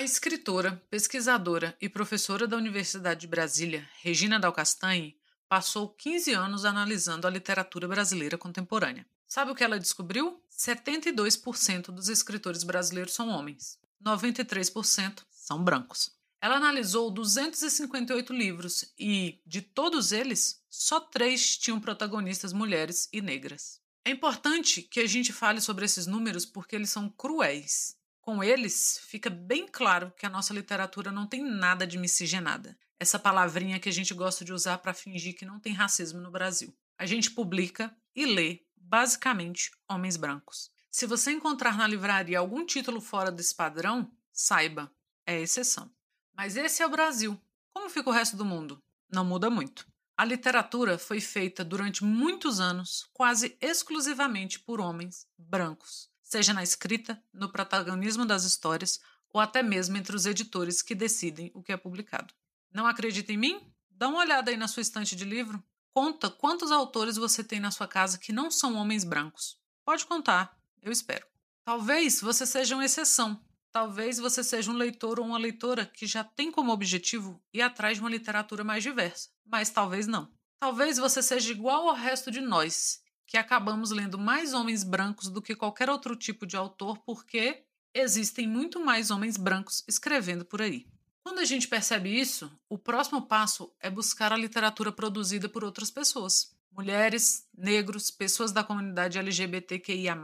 A escritora, pesquisadora e professora da Universidade de Brasília, Regina Dal Castanhe, passou 15 anos analisando a literatura brasileira contemporânea. Sabe o que ela descobriu? 72% dos escritores brasileiros são homens, 93% são brancos. Ela analisou 258 livros e, de todos eles, só três tinham protagonistas mulheres e negras. É importante que a gente fale sobre esses números porque eles são cruéis. Com eles, fica bem claro que a nossa literatura não tem nada de miscigenada. Essa palavrinha que a gente gosta de usar para fingir que não tem racismo no Brasil. A gente publica e lê, basicamente, homens brancos. Se você encontrar na livraria algum título fora desse padrão, saiba, é exceção. Mas esse é o Brasil. Como fica o resto do mundo? Não muda muito. A literatura foi feita durante muitos anos quase exclusivamente por homens brancos seja na escrita, no protagonismo das histórias ou até mesmo entre os editores que decidem o que é publicado. Não acredita em mim? Dá uma olhada aí na sua estante de livro. Conta quantos autores você tem na sua casa que não são homens brancos. Pode contar, eu espero. Talvez você seja uma exceção. Talvez você seja um leitor ou uma leitora que já tem como objetivo ir atrás de uma literatura mais diversa, mas talvez não. Talvez você seja igual ao resto de nós que acabamos lendo mais homens brancos do que qualquer outro tipo de autor, porque existem muito mais homens brancos escrevendo por aí. Quando a gente percebe isso, o próximo passo é buscar a literatura produzida por outras pessoas. Mulheres, negros, pessoas da comunidade LGBTQIA.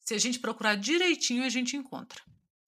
Se a gente procurar direitinho, a gente encontra.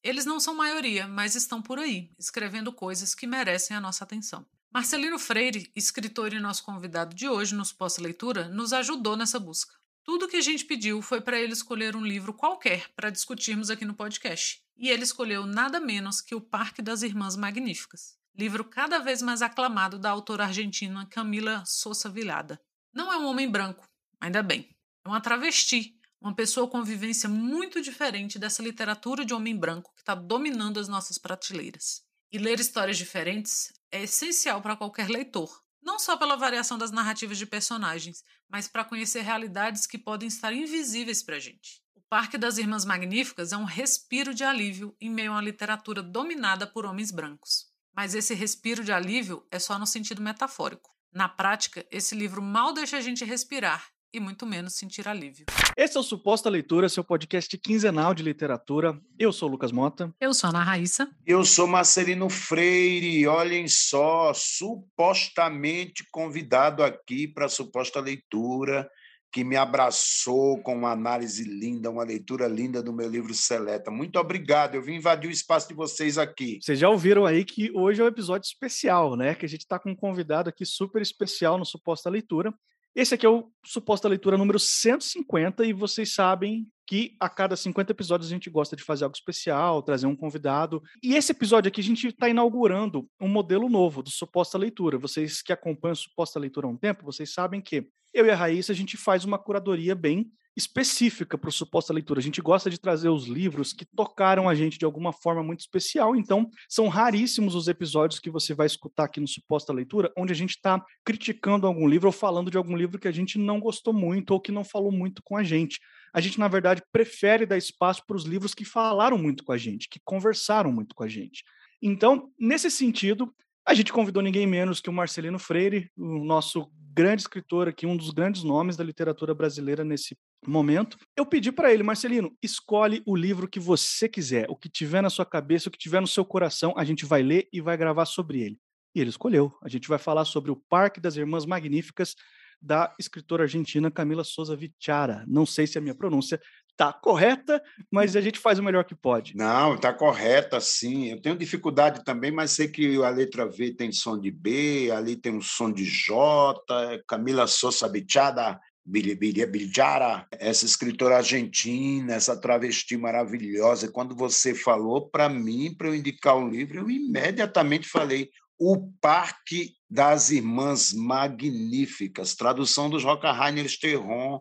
Eles não são maioria, mas estão por aí, escrevendo coisas que merecem a nossa atenção. Marcelino Freire, escritor e nosso convidado de hoje nos pós-leitura, nos ajudou nessa busca. Tudo que a gente pediu foi para ele escolher um livro qualquer para discutirmos aqui no podcast. E ele escolheu nada menos que O Parque das Irmãs Magníficas, livro cada vez mais aclamado da autora argentina Camila Sousa Vilhada. Não é um homem branco, ainda bem. É uma travesti, uma pessoa com vivência muito diferente dessa literatura de homem branco que está dominando as nossas prateleiras. E ler histórias diferentes é essencial para qualquer leitor, não só pela variação das narrativas de personagens, mas para conhecer realidades que podem estar invisíveis para a gente. O Parque das Irmãs Magníficas é um respiro de alívio em meio a uma literatura dominada por homens brancos. Mas esse respiro de alívio é só no sentido metafórico. Na prática, esse livro mal deixa a gente respirar e muito menos sentir alívio. Esse é o Suposta Leitura, seu podcast quinzenal de literatura. Eu sou o Lucas Mota. Eu sou a Ana Raíssa. Eu sou Marcelino Freire. Olhem só, supostamente convidado aqui para a Suposta Leitura, que me abraçou com uma análise linda, uma leitura linda do meu livro Seleta. Muito obrigado. Eu vim invadir o espaço de vocês aqui. Vocês já ouviram aí que hoje é um episódio especial, né? Que a gente está com um convidado aqui super especial no Suposta Leitura. Esse aqui é o suposta leitura número 150 e vocês sabem que a cada 50 episódios a gente gosta de fazer algo especial, trazer um convidado. E esse episódio aqui a gente está inaugurando um modelo novo do suposta leitura. Vocês que acompanham suposta leitura há um tempo, vocês sabem que eu e a Raíssa a gente faz uma curadoria bem específica para o suposta leitura. A gente gosta de trazer os livros que tocaram a gente de alguma forma muito especial. Então, são raríssimos os episódios que você vai escutar aqui no suposta leitura, onde a gente está criticando algum livro ou falando de algum livro que a gente não gostou muito ou que não falou muito com a gente. A gente, na verdade, prefere dar espaço para os livros que falaram muito com a gente, que conversaram muito com a gente. Então, nesse sentido, a gente convidou ninguém menos que o Marcelino Freire, o nosso grande escritor aqui, um dos grandes nomes da literatura brasileira nesse momento. Eu pedi para ele, Marcelino, escolhe o livro que você quiser, o que tiver na sua cabeça, o que tiver no seu coração, a gente vai ler e vai gravar sobre ele. E ele escolheu. A gente vai falar sobre o Parque das Irmãs Magníficas, da escritora argentina Camila Souza Vichara. Não sei se a minha pronúncia está correta, mas a gente faz o melhor que pode. Não, está correta, sim. Eu tenho dificuldade também, mas sei que a letra V tem som de B, ali tem um som de J. Camila Souza Vichara Biljara, essa escritora argentina, essa travesti maravilhosa. Quando você falou para mim, para eu indicar o livro, eu imediatamente falei O Parque das Irmãs Magníficas, tradução dos Roca Rainer Sterron,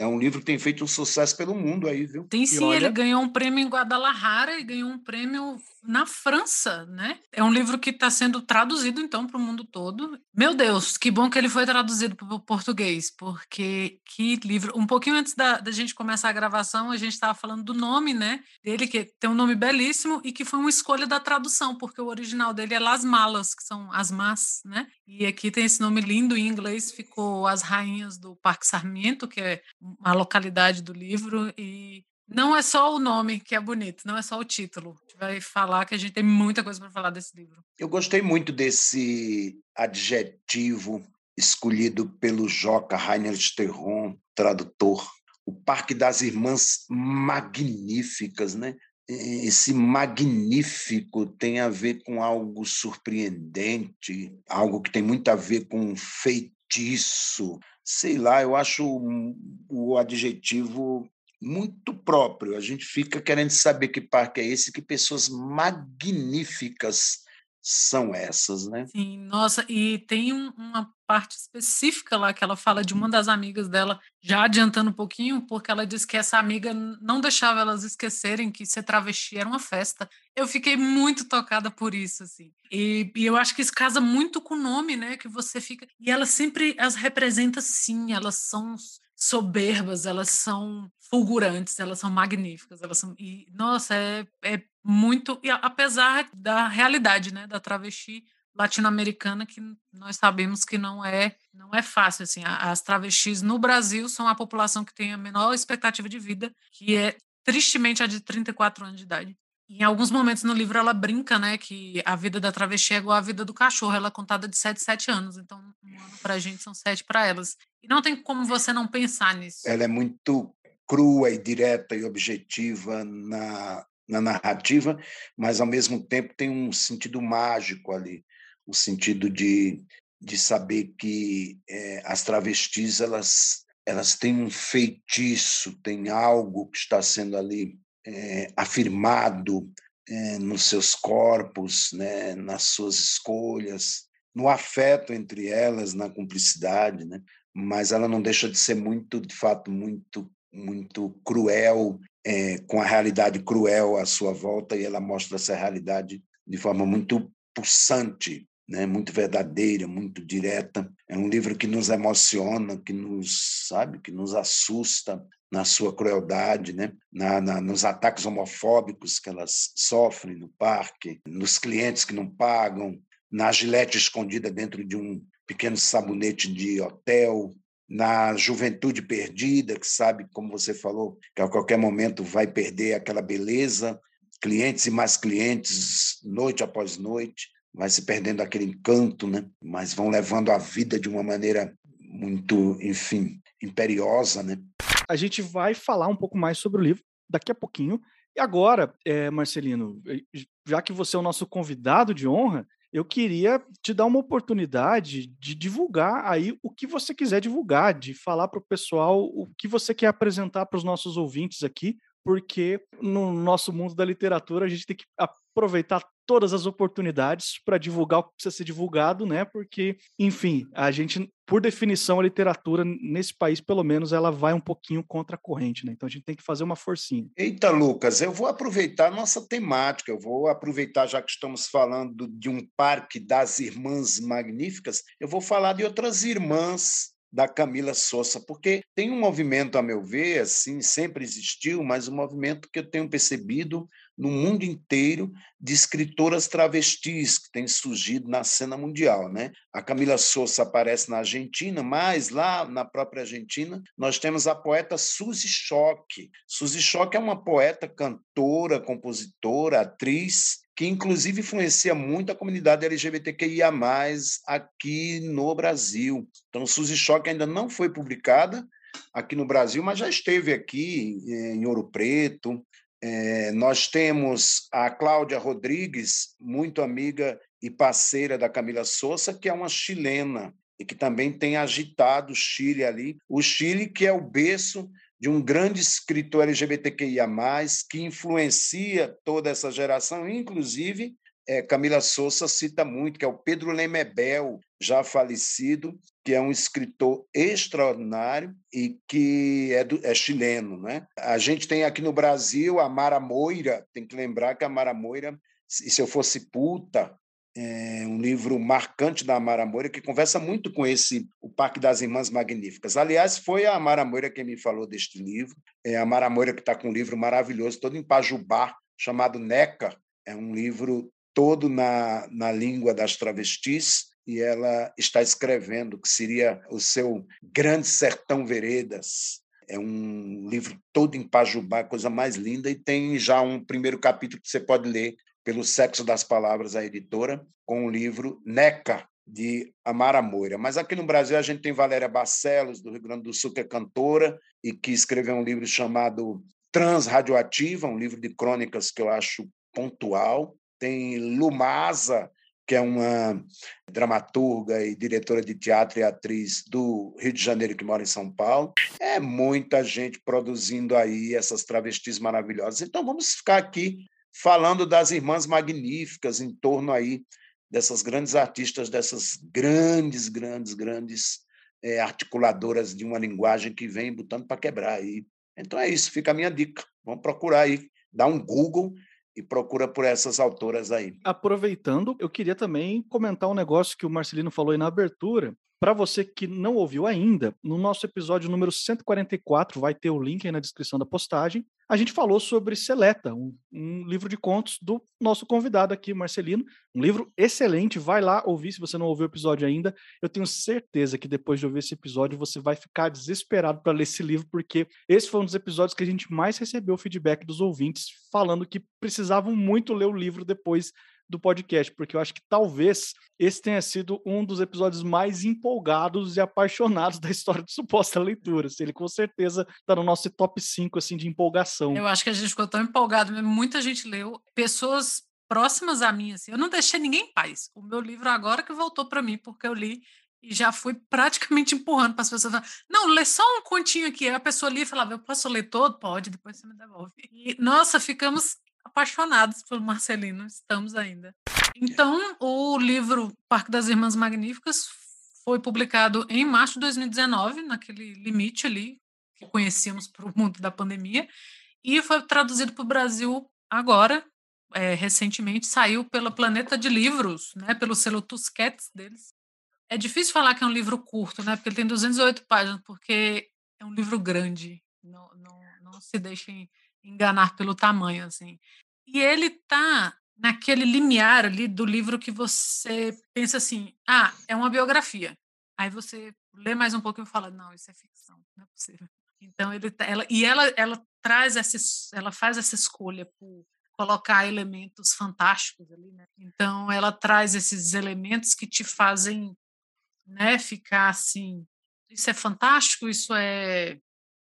É um livro que tem feito um sucesso pelo mundo aí, viu? Tem sim, olha... ele ganhou um prêmio em Guadalajara e ganhou um prêmio na França, né? É um livro que está sendo traduzido então para o mundo todo. Meu Deus, que bom que ele foi traduzido para o português, porque que livro. Um pouquinho antes da, da gente começar a gravação, a gente estava falando do nome, né? Dele, que tem um nome belíssimo e que foi uma escolha da tradução, porque o original dele é Las Malas, que são as más, né? E aqui tem esse nome lindo em inglês, ficou As Rainhas do Parque Sarmiento, que é a localidade do livro, e não é só o nome que é bonito, não é só o título. A gente vai falar que a gente tem muita coisa para falar desse livro. Eu gostei muito desse adjetivo escolhido pelo Joca Heinrich Terron, tradutor. O Parque das Irmãs Magníficas, né? Esse magnífico tem a ver com algo surpreendente, algo que tem muito a ver com feitiço. Sei lá, eu acho o adjetivo muito próprio. A gente fica querendo saber que parque é esse, que pessoas magníficas são essas, né? Sim, nossa, e tem um, uma parte específica lá que ela fala de uma das amigas dela, já adiantando um pouquinho, porque ela diz que essa amiga não deixava elas esquecerem que ser travesti era uma festa. Eu fiquei muito tocada por isso, assim. E, e eu acho que isso casa muito com o nome, né? Que você fica. E ela sempre as representa sim, elas são soberbas, elas são fulgurantes, elas são magníficas, elas são e nossa, é, é muito e apesar da realidade, né, da travesti latino-americana que nós sabemos que não é não é fácil assim. As travestis no Brasil são a população que tem a menor expectativa de vida, que é tristemente a de 34 anos de idade. Em alguns momentos no livro ela brinca, né, que a vida da travesti é igual à vida do cachorro, ela é contada de 7 7 anos, então um ano para a gente são sete para elas. E não tem como você não pensar nisso. Ela é muito crua e direta e objetiva na, na narrativa, mas ao mesmo tempo tem um sentido mágico ali, o um sentido de, de saber que é, as travestis elas elas têm um feitiço, tem algo que está sendo ali é, afirmado é, nos seus corpos, né, nas suas escolhas, no afeto entre elas, na cumplicidade, né? mas ela não deixa de ser muito, de fato, muito, muito cruel, é, com a realidade cruel à sua volta, e ela mostra essa realidade de forma muito pulsante, né, muito verdadeira, muito direta. É um livro que nos emociona, que nos, sabe, que nos assusta, na sua crueldade, né? Na, na, nos ataques homofóbicos que elas sofrem no parque, nos clientes que não pagam, na gilete escondida dentro de um pequeno sabonete de hotel, na juventude perdida, que sabe, como você falou, que a qualquer momento vai perder aquela beleza, clientes e mais clientes, noite após noite, vai se perdendo aquele encanto, né? Mas vão levando a vida de uma maneira muito, enfim, imperiosa, né? A gente vai falar um pouco mais sobre o livro daqui a pouquinho. E agora, é, Marcelino, já que você é o nosso convidado de honra, eu queria te dar uma oportunidade de divulgar aí o que você quiser divulgar, de falar para o pessoal o que você quer apresentar para os nossos ouvintes aqui, porque no nosso mundo da literatura a gente tem que aproveitar todas as oportunidades para divulgar o que precisa ser divulgado, né? Porque, enfim, a gente, por definição, a literatura nesse país, pelo menos, ela vai um pouquinho contra a corrente, né? Então a gente tem que fazer uma forcinha. Eita, Lucas, eu vou aproveitar a nossa temática, eu vou aproveitar, já que estamos falando de um parque das irmãs magníficas, eu vou falar de outras irmãs da Camila Souza, porque tem um movimento, a meu ver, assim, sempre existiu, mas um movimento que eu tenho percebido no mundo inteiro de escritoras travestis que têm surgido na cena mundial, né? A Camila Souza aparece na Argentina, mas lá na própria Argentina nós temos a poeta Suzy Schock. Suzy Schock é uma poeta, cantora, compositora, atriz que inclusive influencia muito a comunidade LGBTQIA+, aqui no Brasil. Então, Suzy Choque ainda não foi publicada aqui no Brasil, mas já esteve aqui eh, em Ouro Preto. É, nós temos a Cláudia Rodrigues, muito amiga e parceira da Camila Souza, que é uma chilena e que também tem agitado o Chile ali. O Chile, que é o berço de um grande escritor LGBTQIA+, que influencia toda essa geração, inclusive é, Camila Souza cita muito, que é o Pedro Lemebel, já falecido, que é um escritor extraordinário e que é, do, é, chileno. Né? A gente tem aqui no Brasil a Mara Moira, tem que lembrar que a Mara Moira, e se eu fosse puta, é um livro marcante da Mara Moira, que conversa muito com esse O Parque das Irmãs Magníficas. Aliás, foi a Mara Moira quem me falou deste livro. É a Mara Moira que está com um livro maravilhoso, todo em Pajubá, chamado Neca. É um livro todo na, na língua das travestis, e ela está escrevendo, que seria o seu Grande Sertão Veredas. É um livro todo em Pajubá, coisa mais linda, e tem já um primeiro capítulo que você pode ler pelo Sexo das Palavras, a editora, com o livro Neca, de Amara Moira. Mas aqui no Brasil a gente tem Valéria Barcelos, do Rio Grande do Sul, que é cantora e que escreveu um livro chamado Transradioativa, um livro de crônicas que eu acho pontual tem Lumasa, que é uma dramaturga e diretora de teatro e atriz do Rio de Janeiro que mora em São Paulo. É muita gente produzindo aí essas travestis maravilhosas. Então vamos ficar aqui falando das irmãs magníficas em torno aí dessas grandes artistas, dessas grandes, grandes, grandes é, articuladoras de uma linguagem que vem botando para quebrar aí. Então é isso, fica a minha dica. Vamos procurar aí, dar um Google e procura por essas autoras aí. Aproveitando, eu queria também comentar um negócio que o Marcelino falou aí na abertura. Para você que não ouviu ainda, no nosso episódio número 144, vai ter o link aí na descrição da postagem a gente falou sobre Seleta, um, um, livro de contos do nosso convidado aqui, Marcelino. Um livro excelente, vai lá ouvir se você não ouviu o episódio ainda. Eu tenho certeza que depois de ouvir esse episódio você vai ficar desesperado para ler esse livro, porque esse foi um dos episódios que a gente mais recebeu feedback dos ouvintes, falando que precisavam muito ler o livro depois do podcast, porque eu acho que talvez esse tenha sido um dos episódios mais empolgados e apaixonados da história de suposta leitura. Assim, ele com certeza está no nosso top 5 assim, de empolgação. Eu acho que a gente ficou tão empolgado, muita gente leu, pessoas próximas a mim, assim, eu não deixei ninguém em paz. O meu livro agora que voltou para mim, porque eu li e já fui praticamente empurrando para as pessoas. Não, lê só um continho aqui. Aí a pessoa lia e falava, eu posso ler todo? Pode, depois você me devolve. E, nossa, ficamos apaixonados pelo Marcelino, estamos ainda. Então, o livro Parque das Irmãs Magníficas foi publicado em março de 2019, naquele limite ali que conhecíamos para o mundo da pandemia, e foi traduzido para o Brasil agora, é, recentemente, saiu pela Planeta de Livros, né, pelo selo Tusquets deles. É difícil falar que é um livro curto, né, porque ele tem 208 páginas, porque é um livro grande, não, não, não se deixem enganar pelo tamanho, assim. E ele tá naquele limiar ali do livro que você pensa assim, ah, é uma biografia. Aí você lê mais um pouco e fala, não, isso é ficção, não é possível. Então ele, tá, ela, e ela, ela traz essa, ela faz essa escolha por colocar elementos fantásticos ali, né? Então ela traz esses elementos que te fazem, né, ficar assim, isso é fantástico, isso é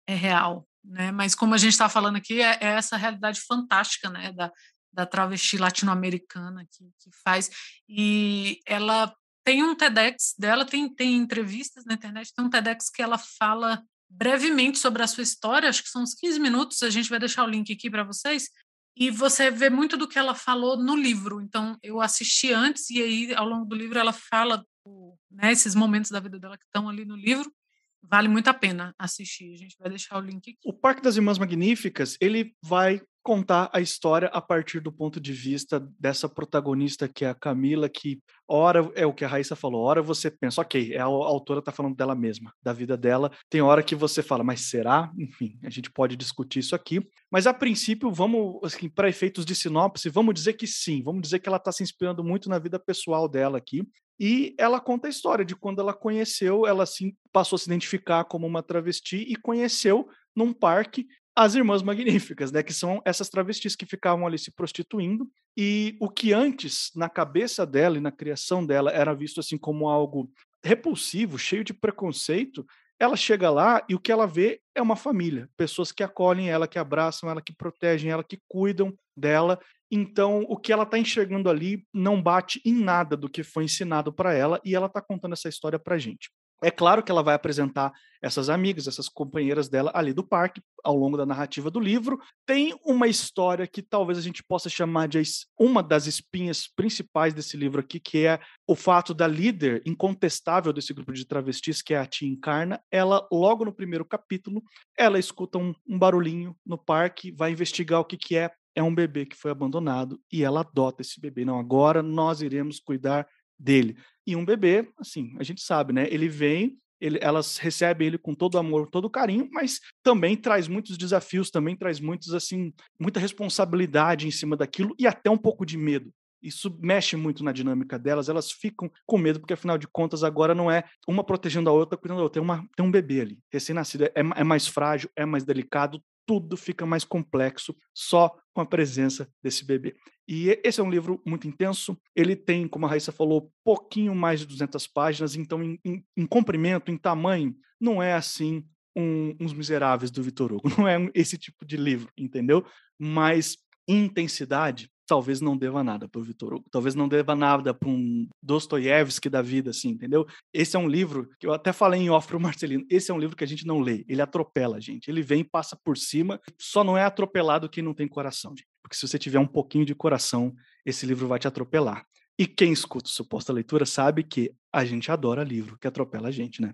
é real, né? Mas como a gente está falando aqui, é, é, essa realidade fantástica, né? Da, da travesti latino-americana que, que faz. E ela tem um TEDx dela, tem, tem entrevistas na internet, tem um TEDx que ela fala brevemente sobre a sua história, acho que são uns 15 minutos, a gente vai deixar o link aqui para vocês, e você vê muito do que ela falou no livro. Então, eu assisti antes, e aí, ao longo do livro, ela fala né, esses momentos da vida dela que estão ali no livro, Vale muito a pena assistir. A gente vai deixar o link aqui. O Parque das Irmãs Magníficas, ele vai contar a história a partir do ponto de vista dessa protagonista que é a Camila, que hora é o que a Raíssa falou, hora você pensa, ok, é a autora está falando dela mesma, da vida dela. Tem hora que você fala, mas será? Enfim, a gente pode discutir isso aqui. Mas a princípio, vamos, assim, para efeitos de sinopse, vamos dizer que sim, vamos dizer que ela está se inspirando muito na vida pessoal dela aqui. E ela conta a história de quando ela conheceu, ela assim, passou a se identificar como uma travesti e conheceu num parque as Irmãs Magníficas, né, que são essas travestis que ficavam ali se prostituindo, e o que antes, na cabeça dela e na criação dela, era visto assim como algo repulsivo, cheio de preconceito, ela chega lá e o que ela vê é uma família, pessoas que acolhem ela, que abraçam ela, que protegem ela, que cuidam dela. Então, o que ela está enxergando ali não bate em nada do que foi ensinado para ela e ela está contando essa história para gente. É claro que ela vai apresentar essas amigas, essas companheiras dela ali do parque ao longo da narrativa do livro. Tem uma história que talvez a gente possa chamar de uma das espinhas principais desse livro aqui, que é o fato da líder incontestável desse grupo de travestis, que é a Tia Encarna. Ela, logo no primeiro capítulo, ela escuta um, um barulhinho no parque, vai investigar o que, que é. É um bebê que foi abandonado e ela adota esse bebê. Não, agora nós iremos cuidar dele. E um bebê, assim, a gente sabe, né? Ele vem, ele, elas recebem ele com todo amor, todo carinho, mas também traz muitos desafios, também traz muitos, assim, muita responsabilidade em cima daquilo e até um pouco de medo. Isso mexe muito na dinâmica delas, elas ficam com medo, porque afinal de contas agora não é uma protegendo a outra, cuidando da outra, tem, uma, tem um bebê ali, recém-nascido, é, é mais frágil, é mais delicado, tudo fica mais complexo só com a presença desse bebê. E esse é um livro muito intenso. Ele tem, como a Raíssa falou, pouquinho mais de 200 páginas, então, em, em, em comprimento, em tamanho, não é assim um, uns miseráveis do Vitor Hugo. Não é esse tipo de livro, entendeu? Mas intensidade, talvez não deva nada para o Vitor Hugo, talvez não deva nada para um Dostoiévski da vida, assim, entendeu? Esse é um livro que eu até falei em off para o Marcelino, esse é um livro que a gente não lê, ele atropela a gente, ele vem passa por cima, só não é atropelado quem não tem coração, gente. porque se você tiver um pouquinho de coração, esse livro vai te atropelar. E quem escuta Suposta Leitura sabe que a gente adora livro que atropela a gente, né?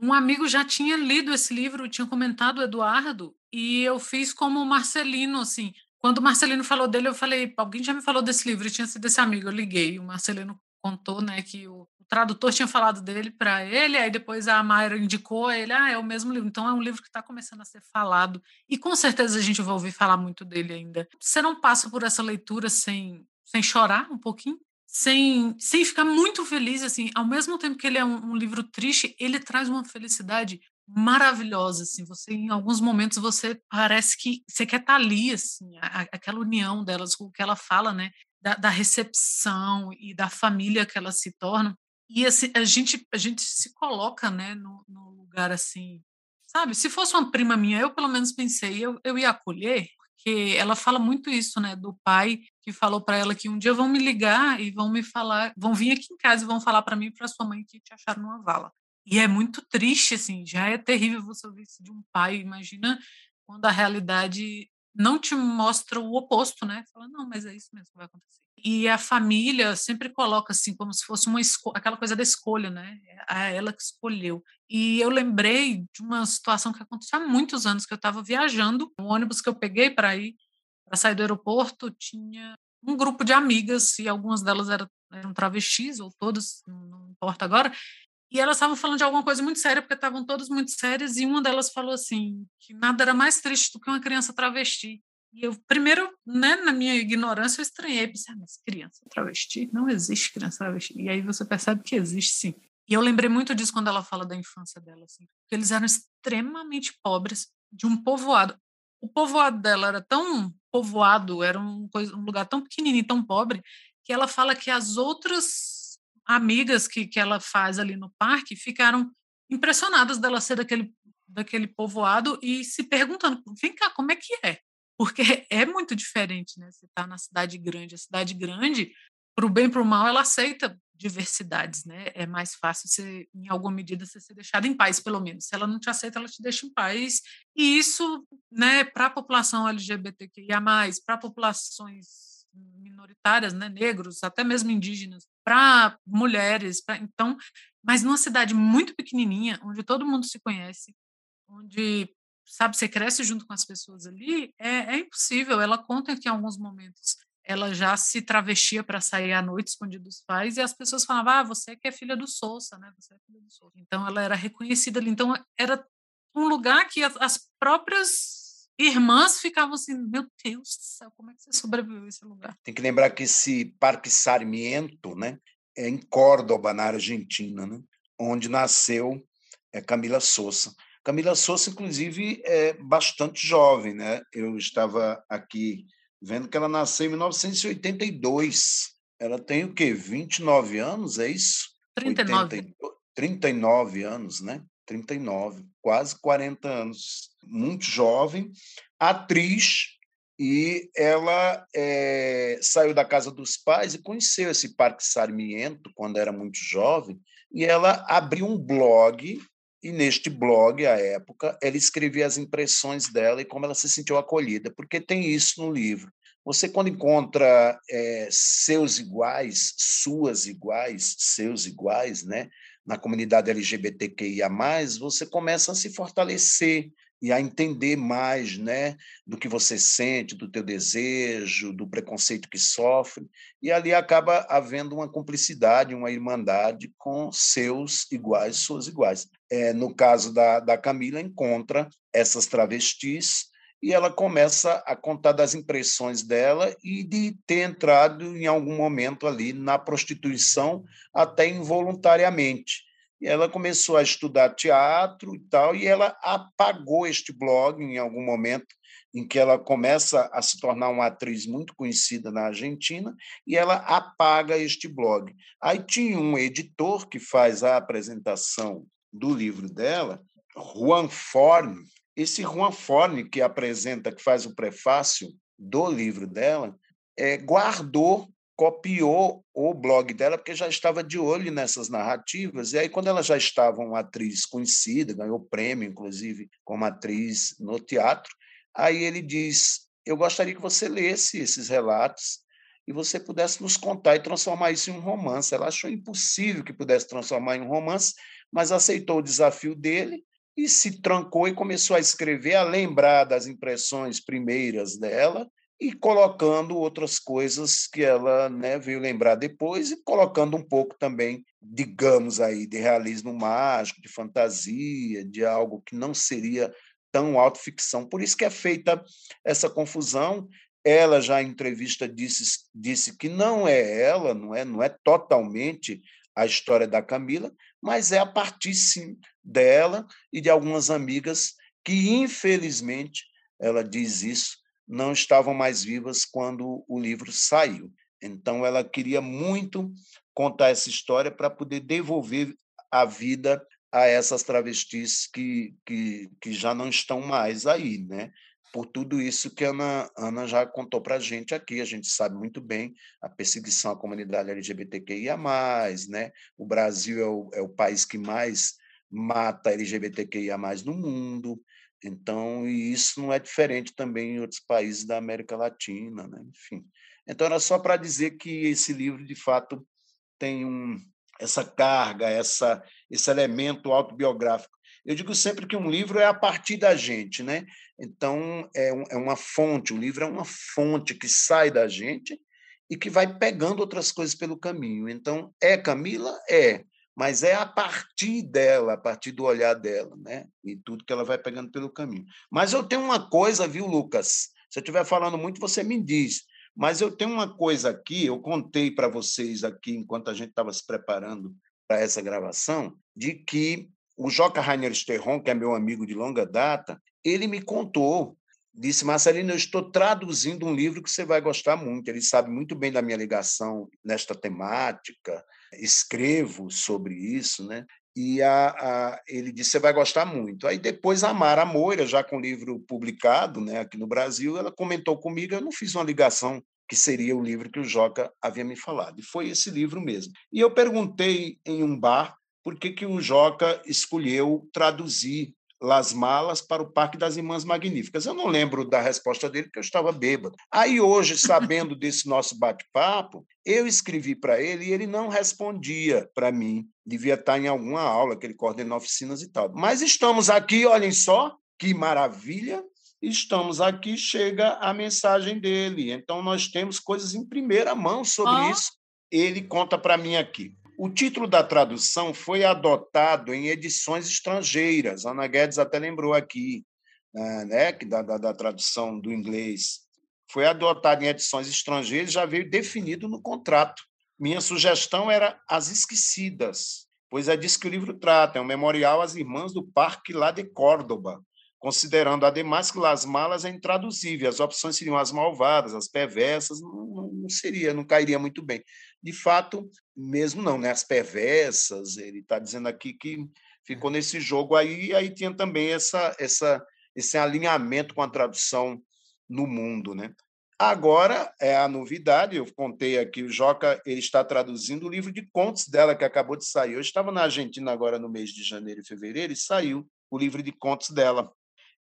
Um amigo já tinha lido esse livro, tinha comentado, Eduardo, e eu fiz como o Marcelino, assim, quando o Marcelino falou dele, eu falei, alguém já me falou desse livro, tinha sido esse amigo, eu liguei, o Marcelino contou, né, que o, tradutor tinha falado dele para ele, aí depois a Mayra indicou ele, ah, é o mesmo livro, então é um livro que está começando a ser falado, e com certeza a gente vai ouvir falar muito dele ainda. Você não passa por essa leitura sem, sem chorar um pouquinho? Sem, sem ficar muito feliz, assim, ao mesmo tempo que ele é um, um livro triste, ele traz uma felicidade maravilhosa, assim, você em alguns momentos você parece que você quer estar tá ali, assim, a, aquela união delas, o que ela fala, né, da, da, recepção e da família que elas se tornam, e assim, a gente a gente se coloca, né, no, no lugar assim, sabe, se fosse uma prima minha, eu pelo menos pensei, eu, eu ia acolher, porque ela fala muito isso, né, do pai que falou para ela que um dia vão me ligar e vão me falar, vão vir aqui em casa e vão falar para mim e para sua mãe que te acharam numa vala. E é muito triste, assim, já é terrível você ouvir isso de um pai. Imagina quando a realidade não te mostra o oposto, né? Fala, não, mas é isso mesmo que vai acontecer. E a família sempre coloca assim, como se fosse uma aquela coisa da escolha, né? É ela que escolheu. E eu lembrei de uma situação que aconteceu há muitos anos, que eu estava viajando, o ônibus que eu peguei para ir, para sair do aeroporto, tinha um grupo de amigas, e algumas delas eram, eram travestis, ou todas, não importa agora, e elas estavam falando de alguma coisa muito séria, porque estavam todas muito sérias, e uma delas falou assim, que nada era mais triste do que uma criança travesti. E eu, primeiro, né, na minha ignorância, eu estranhei, pensei, ah, mas criança travesti? Não existe criança travesti. E aí você percebe que existe sim. E eu lembrei muito disso quando ela fala da infância dela, assim, porque eles eram extremamente pobres, de um povoado. O povoado dela era tão povoado, era um, um lugar tão pequenininho, tão pobre, que ela fala que as outras amigas que, que ela faz ali no parque ficaram impressionadas dela ser daquele, daquele povoado e se perguntando: vem cá, como é que é? Porque é muito diferente, né? Você está na cidade grande. A cidade grande, para o bem e para o mal, ela aceita diversidades, né? É mais fácil você, em alguma medida, você ser deixado em paz, pelo menos. Se ela não te aceita, ela te deixa em paz. E isso, né, para a população LGBTQIA+, para populações minoritárias, né, negros, até mesmo indígenas, para mulheres, pra, então, mas numa cidade muito pequenininha, onde todo mundo se conhece, onde sabe você cresce junto com as pessoas ali, é, é impossível. Ela conta que em alguns momentos ela já se travestia para sair à noite escondida dos pais e as pessoas falavam: "Ah, você que é filha do Sousa, né? Você é filha do Sousa". Então ela era reconhecida ali. Então era um lugar que as próprias irmãs ficavam assim, meu Deus do céu, como é que você sobreviveu a esse lugar? Tem que lembrar que esse Parque Sarmiento, né, é em Córdoba, na Argentina, né, onde nasceu é, Camila Souza. Camila Souza, inclusive, é bastante jovem, né? Eu estava aqui vendo que ela nasceu em 1982. Ela tem o quê? 29 anos, é isso? 39. 80, 39 anos, né? 39, quase 40 anos, muito jovem, atriz, e ela é, saiu da casa dos pais e conheceu esse Parque Sarmiento quando era muito jovem, e ela abriu um blog, e neste blog, à época, ela escrevia as impressões dela e como ela se sentiu acolhida, porque tem isso no livro. Você, quando encontra é, seus iguais, suas iguais, seus iguais, né, na comunidade LGBTQIA, você começa a se fortalecer, e a entender mais né, do que você sente, do teu desejo, do preconceito que sofre, e ali acaba havendo uma cumplicidade, uma irmandade com seus iguais, suas iguais. É, no caso da, da Camila, encontra essas travestis e ela começa a contar das impressões dela e de ter entrado em algum momento ali na prostituição, até involuntariamente e ela começou a estudar teatro e tal, e ela apagou este blog em algum momento em que ela começa a se tornar uma atriz muito conhecida na Argentina, e ela apaga este blog. Aí tinha um editor que faz a apresentação do livro dela, Juan Forne. Esse Juan Forne, que apresenta, que faz o prefácio do livro dela, é, guardou copiou o blog dela porque já estava de olho nessas narrativas. E aí, quando ela já estava uma atriz conhecida, ganhou prêmio, inclusive, como atriz no teatro, aí ele diz: Eu gostaria que você lesse esses relatos e você pudesse nos contar e transformar isso em um romance. Ela achou impossível que pudesse transformar em um romance, mas aceitou o desafio dele e se trancou e começou a escrever, a lembrar das impressões primeiras dela e colocando outras coisas que ela né, veio lembrar depois e colocando um pouco também, digamos aí, de realismo mágico, de fantasia, de algo que não seria tão autoficção. Por isso que é feita essa confusão. Ela já em entrevista disse, disse que não é ela, não é, não é totalmente a história da Camila, mas é a partir sim dela e de algumas amigas que infelizmente ela diz isso não estavam mais vivas quando o livro saiu. Então, ela queria muito contar essa história para poder devolver a vida a essas travestis que, que, que já não estão mais aí, né? Por tudo isso que a Ana, Ana já contou para a gente aqui, a gente sabe muito bem a perseguição à comunidade LGBTQIA+, né? O Brasil é o, é o país que mais mata LGBTQIA+, no mundo, então, e isso não é diferente também em outros países da América Latina, né? enfim. Então, era só para dizer que esse livro, de fato, tem um, essa carga, essa, esse elemento autobiográfico. Eu digo sempre que um livro é a partir da gente, né? Então, é, um, é uma fonte, o livro é uma fonte que sai da gente e que vai pegando outras coisas pelo caminho. Então, é Camila? É mas é a partir dela, a partir do olhar dela, né? E tudo que ela vai pegando pelo caminho. Mas eu tenho uma coisa, viu, Lucas? Se eu estiver falando muito, você me diz. Mas eu tenho uma coisa aqui, eu contei para vocês aqui, enquanto a gente estava se preparando para essa gravação, de que o Joca Rainer Sterron, que é meu amigo de longa data, ele me contou, disse, Marcelino, eu estou traduzindo um livro que você vai gostar muito. Ele sabe muito bem da minha ligação nesta temática, escrevo sobre isso, né? E a, a, ele disse: você vai gostar muito. Aí depois a Mara Moira, já com o livro publicado né, aqui no Brasil, ela comentou comigo, eu não fiz uma ligação que seria o livro que o Joca havia me falado. E foi esse livro mesmo. E eu perguntei em um bar por que, que o Joca escolheu traduzir Las Malas para o Parque das Irmãs Magníficas. Eu não lembro da resposta dele, porque eu estava bêbado. Aí, hoje, sabendo desse nosso bate-papo, eu escrevi para ele e ele não respondia para mim. Devia estar em alguma aula, que ele coordena oficinas e tal. Mas estamos aqui, olhem só, que maravilha. Estamos aqui, chega a mensagem dele. Então, nós temos coisas em primeira mão sobre oh. isso. Ele conta para mim aqui. O título da tradução foi adotado em edições estrangeiras. Ana Guedes até lembrou aqui, né, né da, da, da tradução do inglês. Foi adotado em edições estrangeiras, já veio definido no contrato. Minha sugestão era As Esquecidas, pois é disso que o livro trata, é um memorial às irmãs do Parque lá de Córdoba, considerando ademais que Las Malas é intraduzível, as opções seriam as malvadas, as perversas, não, não seria, não cairia muito bem. De fato, mesmo não, né? As perversas, ele está dizendo aqui que ficou nesse jogo aí, e aí tinha também essa, essa, esse alinhamento com a tradução no mundo, né? Agora é a novidade, eu contei aqui, o Joca ele está traduzindo o livro de contos dela, que acabou de sair. Eu estava na Argentina agora no mês de janeiro e fevereiro e saiu o livro de contos dela.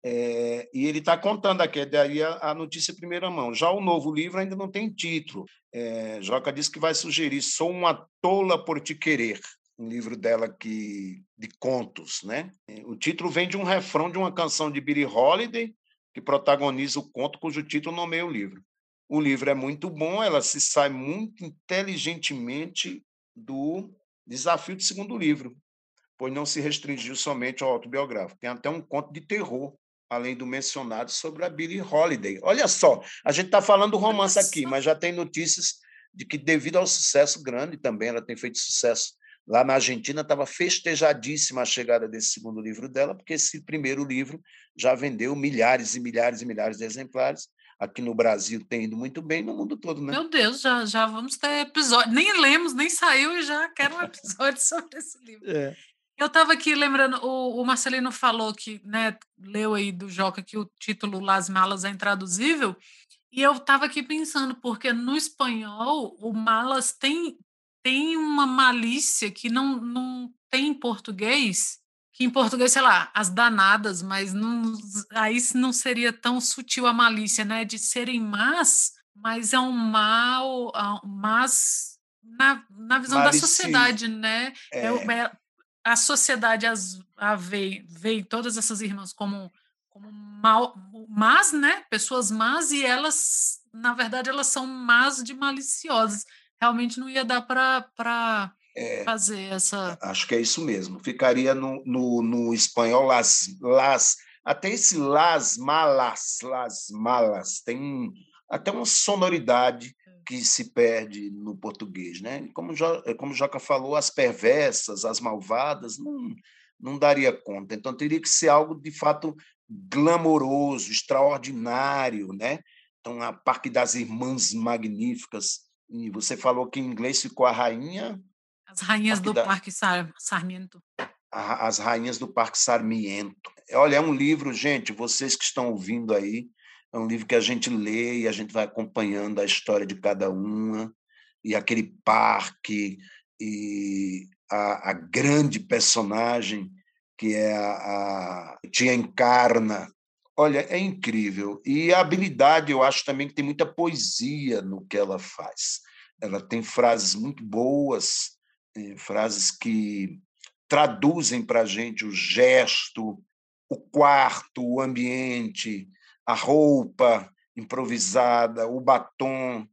É, e ele está contando aqui, daí a, a, notícia primeira mão. Já o novo livro ainda não tem título. É, Joca disse que vai sugerir Sou uma tola por te querer, um livro dela que, de contos. Né? O título vem de um refrão de uma canção de Billie Holiday, que protagoniza o conto cujo título nomeia o livro. O livro é muito bom, ela se sai muito inteligentemente do desafio do segundo livro, pois não se restringiu somente ao autobiográfico. Tem até um conto de terror, além do mencionado, sobre a Billie Holiday. Olha só, a gente está falando do romance aqui, mas já tem notícias de que, devido ao sucesso grande também, ela tem feito sucesso Lá na Argentina estava festejadíssima a chegada desse segundo livro dela, porque esse primeiro livro já vendeu milhares e milhares e milhares de exemplares. Aqui no Brasil tem ido muito bem, no mundo todo, né? Meu Deus, já, já vamos ter episódio. Nem lemos, nem saiu e já quero um episódio sobre esse livro. É. Eu estava aqui lembrando, o, o, Marcelino falou que, né, leu aí do Joca que o título Las Malas é intraduzível, e eu estava aqui pensando, porque no espanhol o malas tem, tem uma malícia que não, não tem em português, que em português, sei lá, as danadas, mas não, aí não seria tão sutil a malícia, né? De serem más, mas é um mal, mas na, na visão da sociedade, né? É. É, a sociedade as, a vê, vê todas essas irmãs como, como mal, más, né? Pessoas más, e elas, na verdade, elas são más de maliciosas realmente não ia dar para é, fazer essa. Acho que é isso mesmo. Ficaria no, no, no espanhol las, las. Até esse las malas, las malas, tem até uma sonoridade. Que se perde no português. Né? Como, jo, como Joca falou, as perversas, as malvadas, não, não daria conta. Então teria que ser algo de fato glamouroso, extraordinário. Né? Então, a Parque das Irmãs Magníficas e você falou que em inglês ficou a rainha. As rainhas Parque do da... Parque Sar... Sarmiento. As rainhas do Parque Sarmiento. Olha, é um livro, gente, vocês que estão ouvindo aí, é um livro que a gente lê e a gente vai acompanhando a história de cada uma, e aquele parque, e a, a grande personagem que é a, a Tia Encarna, Olha, é incrível. E a habilidade, eu acho também que tem muita poesia no que ela faz. Ela tem frases muito boas, eh, frases que traduzem para a gente o gesto, o quarto, o ambiente, a roupa improvisada, o batom,